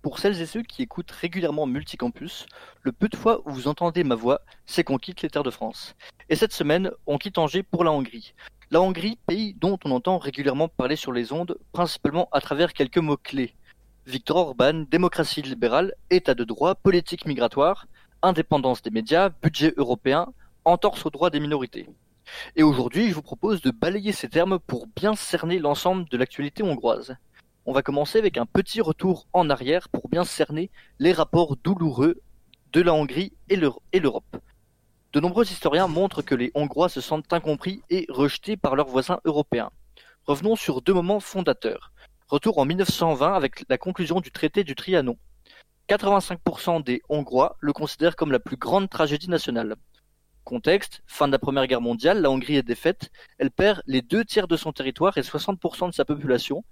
Pour celles et ceux qui écoutent régulièrement Multicampus, le peu de fois où vous entendez ma voix, c'est qu'on quitte les terres de France. Et cette semaine, on quitte Angers pour la Hongrie. La Hongrie, pays dont on entend régulièrement parler sur les ondes, principalement à travers quelques mots-clés. Viktor Orban, démocratie libérale, état de droit, politique migratoire, indépendance des médias, budget européen, entorse aux droits des minorités. Et aujourd'hui, je vous propose de balayer ces termes pour bien cerner l'ensemble de l'actualité hongroise. On va commencer avec un petit retour en arrière pour bien cerner les rapports douloureux de la Hongrie et l'Euro- et l'Europe. De nombreux historiens montrent que les Hongrois se sentent incompris et rejetés par leurs voisins européens. Revenons sur deux moments fondateurs. Retour en 1920 avec la conclusion du traité du Trianon. 85% des Hongrois le considèrent comme la plus grande tragédie nationale. Contexte, fin de la Première Guerre mondiale, la Hongrie est défaite, elle perd les deux tiers de son territoire et 60% de sa population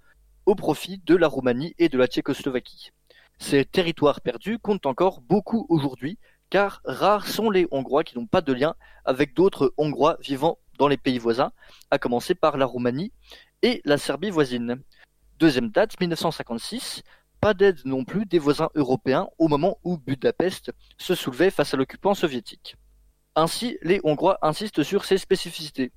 au profit de la Roumanie et de la Tchécoslovaquie. Ces territoires perdus comptent encore beaucoup aujourd'hui, car rares sont les Hongrois qui n'ont pas de lien avec d'autres Hongrois vivant dans les pays voisins, à commencer par la Roumanie et la Serbie voisine. Deuxième date, 1956, pas d'aide non plus des voisins européens au moment où Budapest se soulevait face à l'occupant soviétique. Ainsi, les Hongrois insistent sur ces spécificités.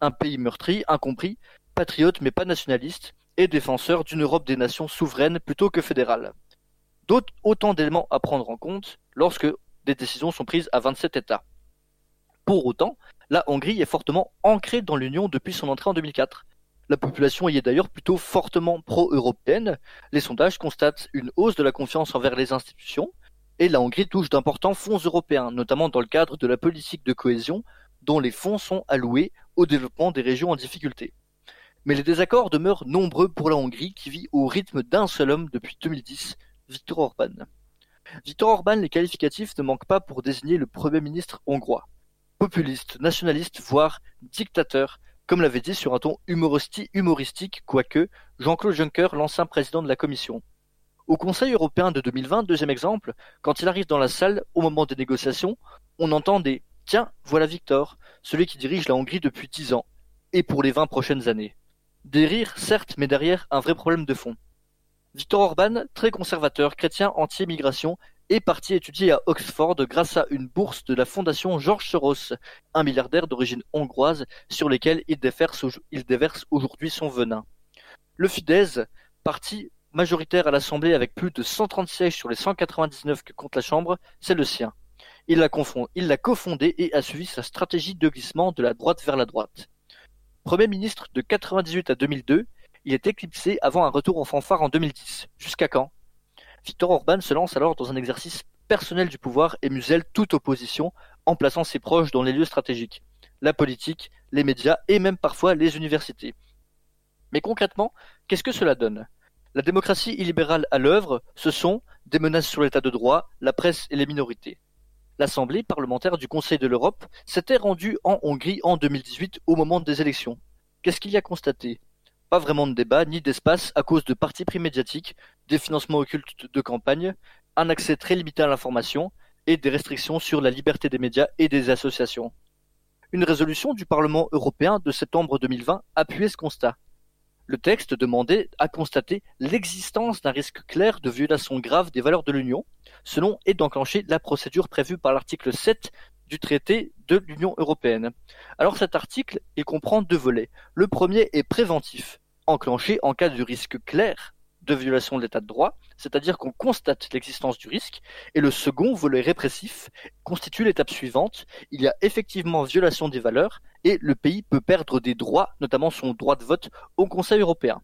Un pays meurtri, incompris, patriote mais pas nationaliste, et défenseur d'une Europe des nations souveraines plutôt que fédérale. D'autres autant d'éléments à prendre en compte lorsque des décisions sont prises à 27 États. Pour autant, la Hongrie est fortement ancrée dans l'Union depuis son entrée en 2004. La population y est d'ailleurs plutôt fortement pro-européenne. Les sondages constatent une hausse de la confiance envers les institutions, et la Hongrie touche d'importants fonds européens, notamment dans le cadre de la politique de cohésion, dont les fonds sont alloués au développement des régions en difficulté. Mais les désaccords demeurent nombreux pour la Hongrie, qui vit au rythme d'un seul homme depuis 2010, Viktor Orban. Viktor Orban, les qualificatifs ne manquent pas pour désigner le Premier ministre hongrois. Populiste, nationaliste, voire dictateur, comme l'avait dit sur un ton humoristique, quoique, Jean-Claude Juncker, l'ancien président de la Commission. Au Conseil européen de 2020, deuxième exemple, quand il arrive dans la salle au moment des négociations, on entend des Tiens, voilà Victor, celui qui dirige la Hongrie depuis dix ans, et pour les vingt prochaines années. Des rires, certes, mais derrière un vrai problème de fond. Victor Orban, très conservateur, chrétien anti-immigration, est parti étudier à Oxford grâce à une bourse de la fondation George Soros, un milliardaire d'origine hongroise sur lequel il déverse, aujourd'hui son venin. Le Fidesz, parti majoritaire à l'Assemblée avec plus de 130 sièges sur les 199 que compte la Chambre, c'est le sien. Il l'a cofondé et a suivi sa stratégie de glissement de la droite vers la droite. Premier ministre de 98 à 2002, il est éclipsé avant un retour en fanfare en 2010. Jusqu'à quand? Victor Orban se lance alors dans un exercice personnel du pouvoir et muselle toute opposition en plaçant ses proches dans les lieux stratégiques, la politique, les médias et même parfois les universités. Mais concrètement, qu'est-ce que cela donne? La démocratie illibérale à l'œuvre, ce sont des menaces sur l'état de droit, la presse et les minorités. L'Assemblée parlementaire du Conseil de l'Europe s'était rendue en Hongrie en 2018 au moment des élections. Qu'est-ce qu'il y a constaté? Pas vraiment de débat ni d'espace à cause de partis pris médiatiques, des financements occultes de campagne, un accès très limité à l'information et des restrictions sur la liberté des médias et des associations. Une résolution du Parlement européen de septembre 2020 appuyait ce constat. Le texte demandait à constater l'existence d'un risque clair de violation grave des valeurs de l'Union, selon et d'enclencher la procédure prévue par l'article 7 du traité de l'Union européenne. Alors cet article, il comprend deux volets. Le premier est préventif, enclenché en cas de risque clair de violation de l'état de droit, c'est-à-dire qu'on constate l'existence du risque, et le second volet répressif constitue l'étape suivante, il y a effectivement violation des valeurs, et le pays peut perdre des droits, notamment son droit de vote au Conseil européen.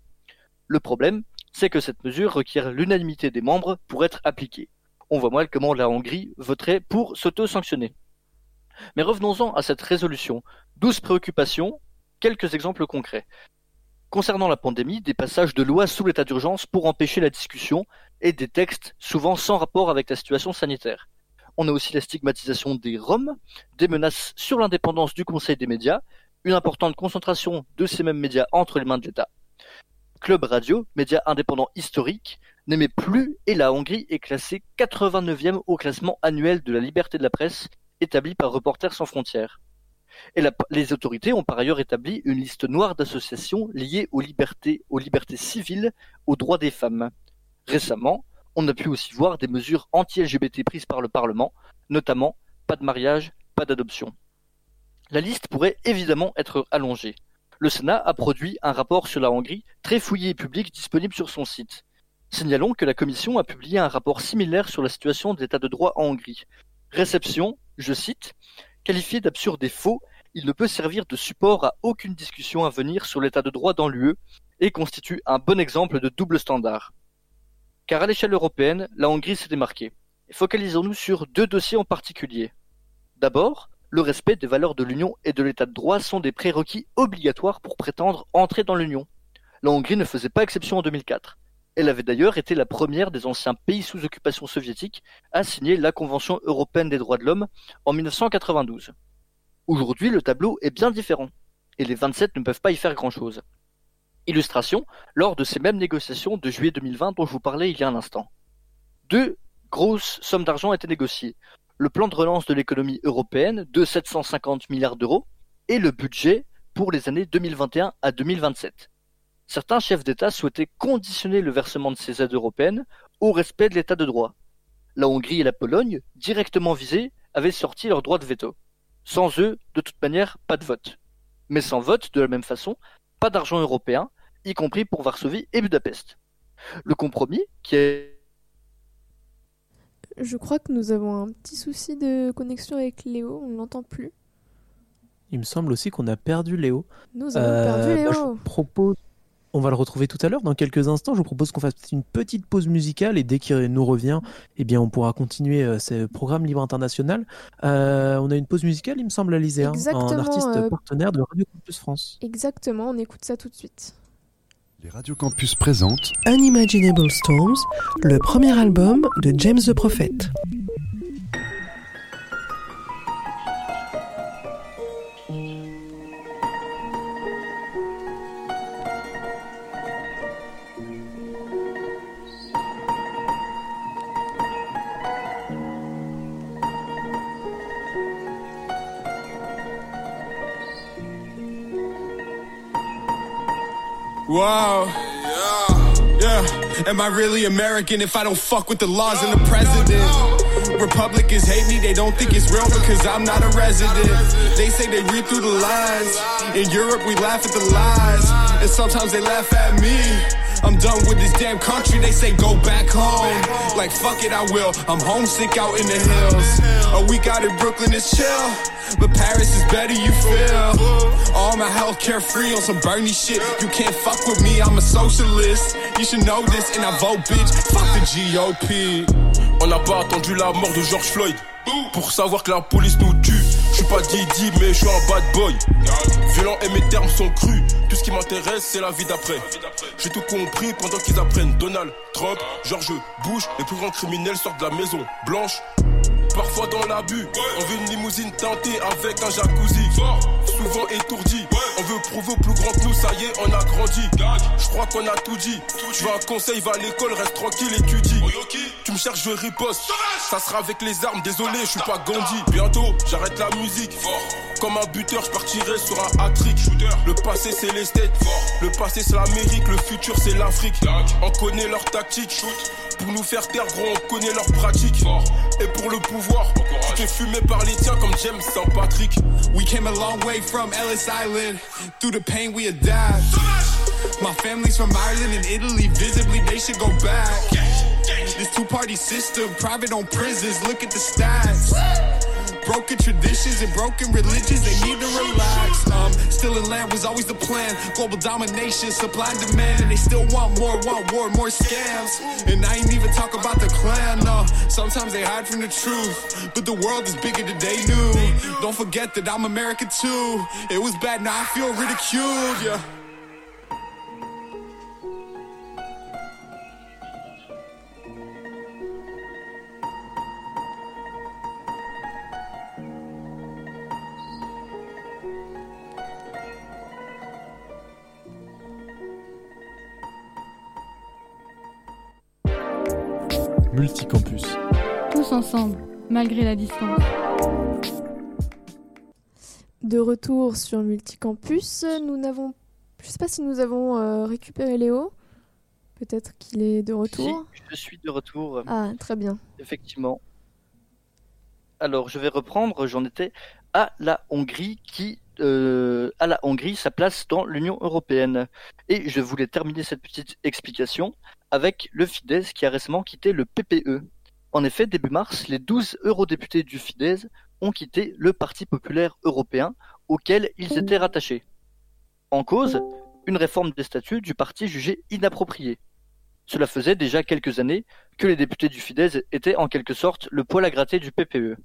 Le problème, c'est que cette mesure requiert l'unanimité des membres pour être appliquée. On voit mal comment la Hongrie voterait pour s'auto-sanctionner. Mais revenons-en à cette résolution. Douze préoccupations, quelques exemples concrets. Concernant la pandémie, des passages de lois sous l'état d'urgence pour empêcher la discussion et des textes souvent sans rapport avec la situation sanitaire. On a aussi la stigmatisation des Roms, des menaces sur l'indépendance du Conseil des médias, une importante concentration de ces mêmes médias entre les mains de l'État. Club Radio, média indépendant historique, n'aimait plus et la Hongrie est classée 89e au classement annuel de la liberté de la presse établi par Reporters sans frontières. Les autorités ont par ailleurs établi une liste noire d'associations liées aux libertés, aux libertés civiles, aux droits des femmes. Récemment, on a pu aussi voir des mesures anti-LGBT prises par le Parlement, notamment pas de mariage, pas d'adoption. La liste pourrait évidemment être allongée. Le Sénat a produit un rapport sur la Hongrie très fouillé et public disponible sur son site. Signalons que la Commission a publié un rapport similaire sur la situation de l'état de droit en Hongrie. Réception, je cite, Qualifié d'absurde et faux, il ne peut servir de support à aucune discussion à venir sur l'état de droit dans l'UE et constitue un bon exemple de double standard. Car à l'échelle européenne, la Hongrie s'est démarquée. Focalisons-nous sur deux dossiers en particulier. D'abord, le respect des valeurs de l'Union et de l'état de droit sont des prérequis obligatoires pour prétendre entrer dans l'Union. La Hongrie ne faisait pas exception en 2004. Elle avait d'ailleurs été la première des anciens pays sous occupation soviétique à signer la Convention européenne des droits de l'homme en 1992. Aujourd'hui, le tableau est bien différent, et les 27 ne peuvent pas y faire grand-chose. Illustration, lors de ces mêmes négociations de juillet 2020 dont je vous parlais il y a un instant. Deux grosses sommes d'argent étaient négociées. Le plan de relance de l'économie européenne de 750 milliards d'euros et le budget pour les années 2021 à 2027. Certains chefs d'État souhaitaient conditionner le versement de ces aides européennes au respect de l'état de droit. La Hongrie et la Pologne, directement visées, avaient sorti leur droit de veto. Sans eux, de toute manière, pas de vote. Mais sans vote, de la même façon, pas d'argent européen, y compris pour Varsovie et Budapest. Le compromis, qui est... Je crois que nous avons un petit souci de connexion avec Léo, on ne l'entend plus. Il me semble aussi qu'on a perdu Léo. Nous avons perdu Léo. bah, je vous propose, on va le retrouver tout à l'heure dans quelques instants. Je vous propose qu'on fasse une petite pause musicale et dès qu'il nous revient, eh bien, on pourra continuer euh, ce programme Libre International. Euh, on a une pause musicale, il me semble, Alizé, hein, un artiste euh, partenaire de Radio Campus France. Exactement, on écoute ça tout de suite. Les Radio Campus présentent Unimaginable Storms, le premier album de James the Prophet. Whoa. Yeah. Yeah. Am I really American if I don't fuck with the laws and the president? Republicans hate me, they don't think it's real because I'm not a resident. They say they read through the lines. In Europe, we laugh at the lies. And sometimes they laugh at me. I'm done with this damn country, they say go back home. Like fuck it, I will. I'm homesick out in the hills. A week out in Brooklyn is chill. But Paris is better, you feel. All my health care free on some Bernie shit. You can't fuck with me, I'm a socialist. You should know this, and I vote bitch. Fuck the GOP. On n'a pas attendu la mort de George Floyd pour savoir que la police nous tue. Je suis pas Didi, mais je suis un bad boy. Violent et mes termes sont crus. Tout ce qui m'intéresse, c'est la vie d'après. J'ai tout compris pendant qu'ils apprennent Donald Trump, George Bush, les plus grands criminels sortent de la maison blanche. Parfois dans l'abus, on veut une limousine teintée avec un jacuzzi. Souvent étourdi, veut prouver au plus grand que nous, ça y est, on a grandi. Je crois qu'on a tout dit. Tu veux un conseil, va à l'école, reste tranquille, étudie. Tu me cherches, je riposte. Ça sera avec les armes, désolé, je suis pas Gandhi. Bientôt, j'arrête la musique. Comme un buteur, je partirai sur un hat-trick. Le passé, c'est les. Le passé, c'est l'Amérique. Le futur, c'est l'Afrique. On connaît leur tactique. Pour nous faire taire, gros, on connaît leur pratique. Et pour le pouvoir, fumé par les tiens comme James St. Patrick. We came a long way from Ellis Island. Through the pain, we adapt. My family's from Ireland and Italy. Visibly, they should go back. This two party system, private on prisons. Look at the stats. Broken traditions and broken religions, they need to relax. Um, still in land was always the plan. Global domination, supply and demand, and they still want more, want war, more scams. And I ain't even talk about the clan, no. Sometimes they hide from the truth, but the world is bigger than they knew. Don't forget that I'm American too. It was bad, now I feel ridiculed, yeah. Multicampus. Tous ensemble, malgré la distance. De retour sur Multicampus, nous n'avons. Je sais pas si nous avons euh, récupéré Léo. Peut-être qu'il est de retour. Si, je suis de retour. Ah, très bien. Effectivement. Alors, je vais reprendre. J'en étais à la Hongrie qui, euh, à la Hongrie, sa place dans l'Union européenne. Et je voulais terminer cette petite explication avec le Fidesz qui a récemment quitté le PPE. En effet, début mars, les 12 eurodéputés du Fidesz ont quitté le Parti populaire européen auquel ils étaient rattachés. En cause, une réforme des statuts du parti jugée inappropriée. Cela faisait déjà quelques années que les députés du Fidesz étaient en quelque sorte le poil à gratter du PPE.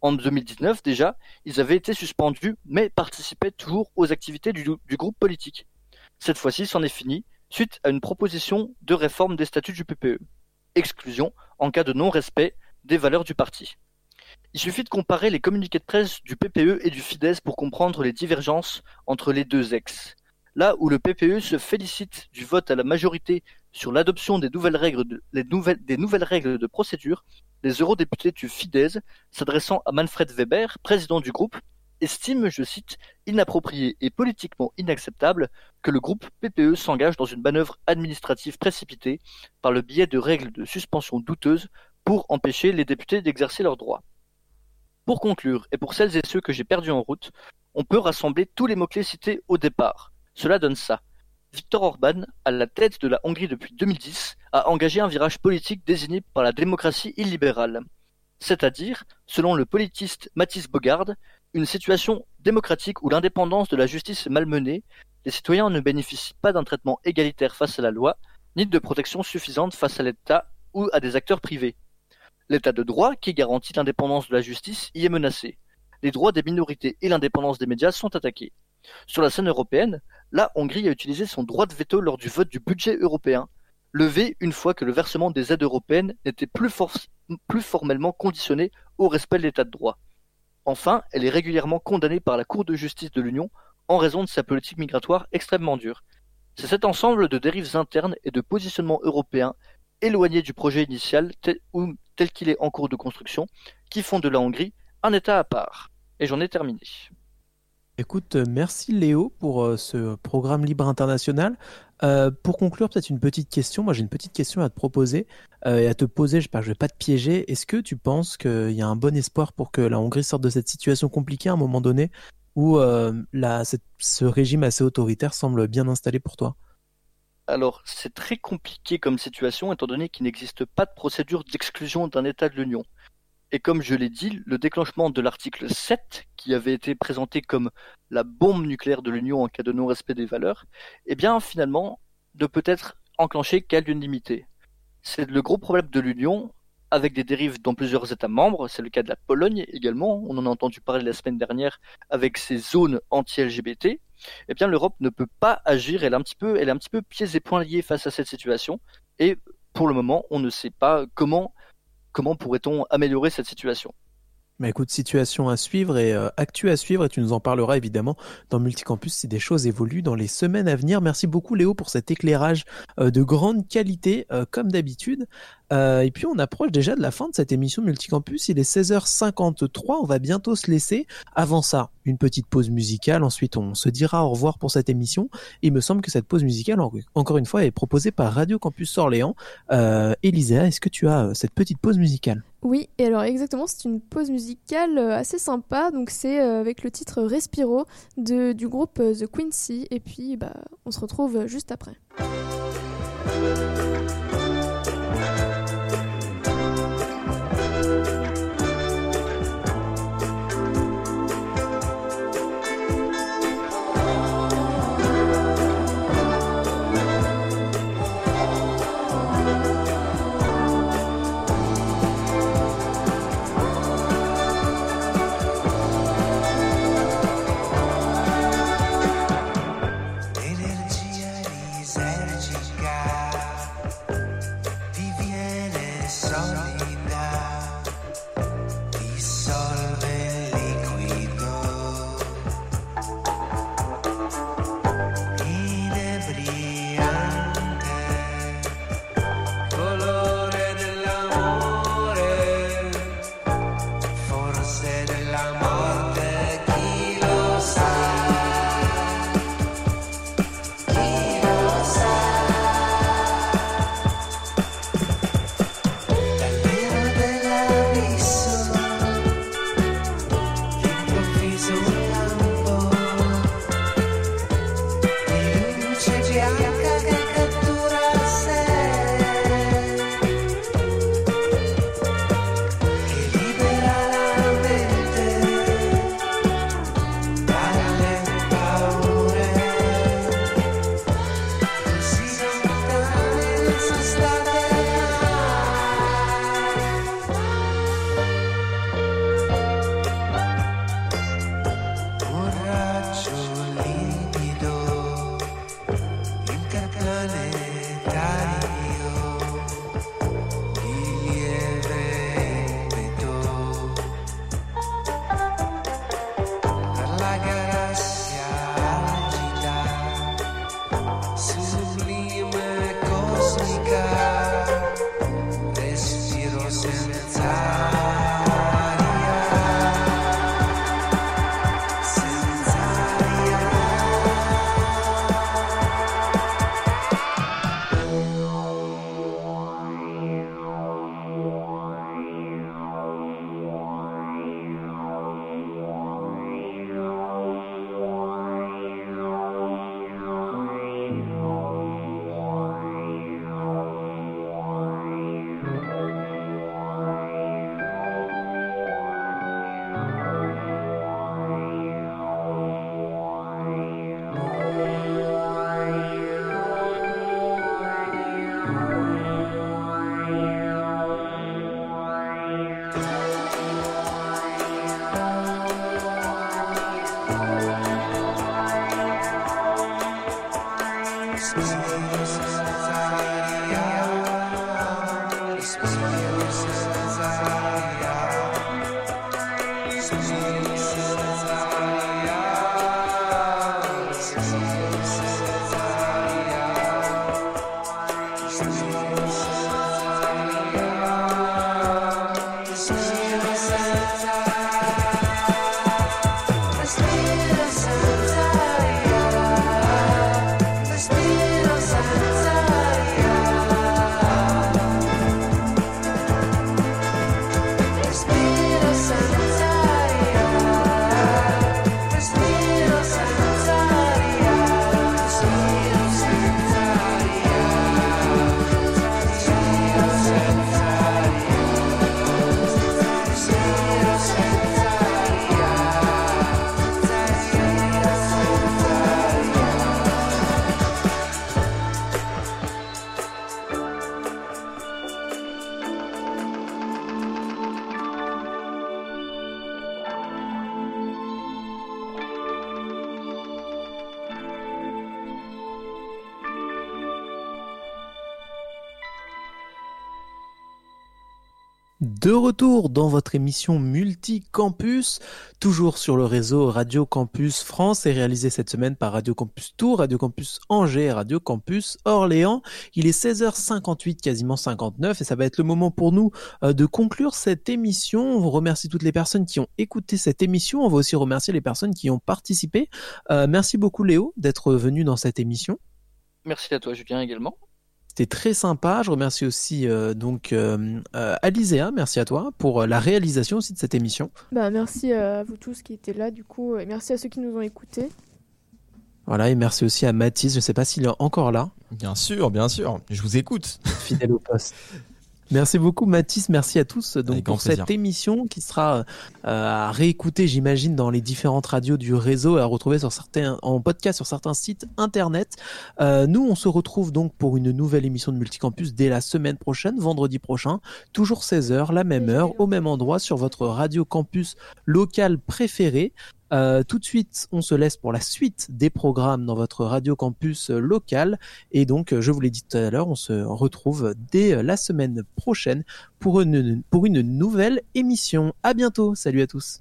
En 2019 déjà, ils avaient été suspendus mais participaient toujours aux activités du, du groupe politique. Cette fois-ci, c'en est fini suite à une proposition de réforme des statuts du PPE. Exclusion en cas de non-respect des valeurs du parti. Il suffit de comparer les communiqués de presse du PPE et du Fidesz pour comprendre les divergences entre les deux ex. Là où le PPE se félicite du vote à la majorité sur l'adoption des nouvelles règles de, procédure, les eurodéputés du Fidesz, s'adressant à Manfred Weber, président du groupe, estiment, je cite, inapproprié et politiquement inacceptable que le groupe PPE s'engage dans une manœuvre administrative précipitée par le biais de règles de suspension douteuses pour empêcher les députés d'exercer leurs droits. Pour conclure, et pour celles et ceux que j'ai perdus en route, on peut rassembler tous les mots-clés cités au départ. Cela donne ça. Viktor Orban, à la tête de la Hongrie depuis 2010, a engagé un virage politique désigné par la démocratie illibérale. C'est-à-dire, selon le politiste Mathis Bogard, une situation démocratique où l'indépendance de la justice est malmenée, les citoyens ne bénéficient pas d'un traitement égalitaire face à la loi, ni de protection suffisante face à l'État ou à des acteurs privés. L'état de droit, qui garantit l'indépendance de la justice, y est menacé. Les droits des minorités et l'indépendance des médias sont attaqués. Sur la scène européenne, la Hongrie a utilisé son droit de veto lors du vote du budget européen, levé une fois que le versement des aides européennes n'était plus, formellement conditionné au respect de l'état de droit. Enfin, elle est régulièrement condamnée par la Cour de justice de l'Union en raison de sa politique migratoire extrêmement dure. C'est cet ensemble de dérives internes et de positionnements européens éloignés du projet initial tel, tel qu'il est en cours de construction qui font de la Hongrie un État à part. Et j'en ai terminé. Écoute, euh, merci Léo pour euh, ce programme libre international. Euh, pour conclure, peut-être une petite question. Moi, j'ai une petite question à te proposer et à te poser. Je ne vais pas te piéger. Est-ce que tu penses qu'il y a un bon espoir pour que la Hongrie sorte de cette situation compliquée à un moment donné où ce régime assez autoritaire semble bien installé pour toi? Alors, c'est très compliqué comme situation étant donné qu'il n'existe pas de procédure d'exclusion d'un État de l'Union. Et comme je l'ai dit, le déclenchement de l'article 7, qui avait été présenté comme la bombe nucléaire de l'Union en cas de non-respect des valeurs, eh bien finalement, ne peut être enclenché qu'à l'unanimité. C'est le gros problème de l'Union, avec des dérives dans plusieurs États membres, c'est le cas de la Pologne également, on en a entendu parler la semaine dernière avec ses zones anti-LGBT, eh bien l'Europe ne peut pas agir, elle est un petit peu, elle est un petit peu pieds et poings liés face à cette situation, et pour le moment, on ne sait pas comment comment pourrait-on améliorer cette situation? Mais écoute, situation à suivre et euh, actu à suivre et tu nous en parleras évidemment dans Multicampus si des choses évoluent dans les semaines à venir. Merci beaucoup Léo pour cet éclairage euh, de grande qualité euh, comme d'habitude. Et puis on approche déjà de la fin de cette émission Multicampus. Il est 16h53, on va bientôt se laisser. Avant ça, une petite pause musicale. Ensuite, on se dira au revoir pour cette émission. Il me semble que cette pause musicale, encore une fois, est proposée par Radio Campus Orléans. Euh, Elisa, est-ce que tu as cette petite pause musicale? Oui, et alors exactement, c'est une pause musicale euh, assez sympa. Donc c'est euh, avec le titre Respiro de, du groupe euh, The Quincy. Et puis bah, on se retrouve juste après. De retour dans votre émission Multicampus, toujours sur le réseau Radio Campus France et réalisé cette semaine par Radio Campus Tours, Radio Campus Angers Radio Campus Orléans. Il est 16h58, quasiment 59 et ça va être le moment pour nous euh, de conclure cette émission. On vous remercie toutes les personnes qui ont écouté cette émission. On va aussi remercier les personnes qui ont participé. Euh, merci beaucoup Léo d'être venu dans cette émission. Merci à toi Julien également. C'était très sympa. Je remercie aussi euh, donc euh, euh, Alizéa, merci à toi pour la réalisation aussi de cette émission. Bah, merci à vous tous qui étaient là du coup et merci à ceux qui nous ont écoutés. Voilà, et merci aussi à Mathis, je ne sais pas s'il est encore là. Bien sûr, bien sûr, je vous écoute. Fidèle au poste. Merci beaucoup Mathis, merci à tous donc pour cette émission qui sera euh, à réécouter j'imagine dans les différentes radios du réseau et à retrouver sur certains en podcast sur certains sites internet. Euh, nous on se retrouve donc pour une nouvelle émission de Multicampus dès la semaine prochaine, vendredi prochain, toujours 16h, la même heure, au même endroit sur votre radio campus local préféré. Euh, tout de suite, on se laisse pour la suite des programmes dans votre radio campus local. Et donc, je vous l'ai dit tout à l'heure, on se retrouve dès la semaine prochaine pour une, pour une nouvelle émission. À bientôt. Salut à tous.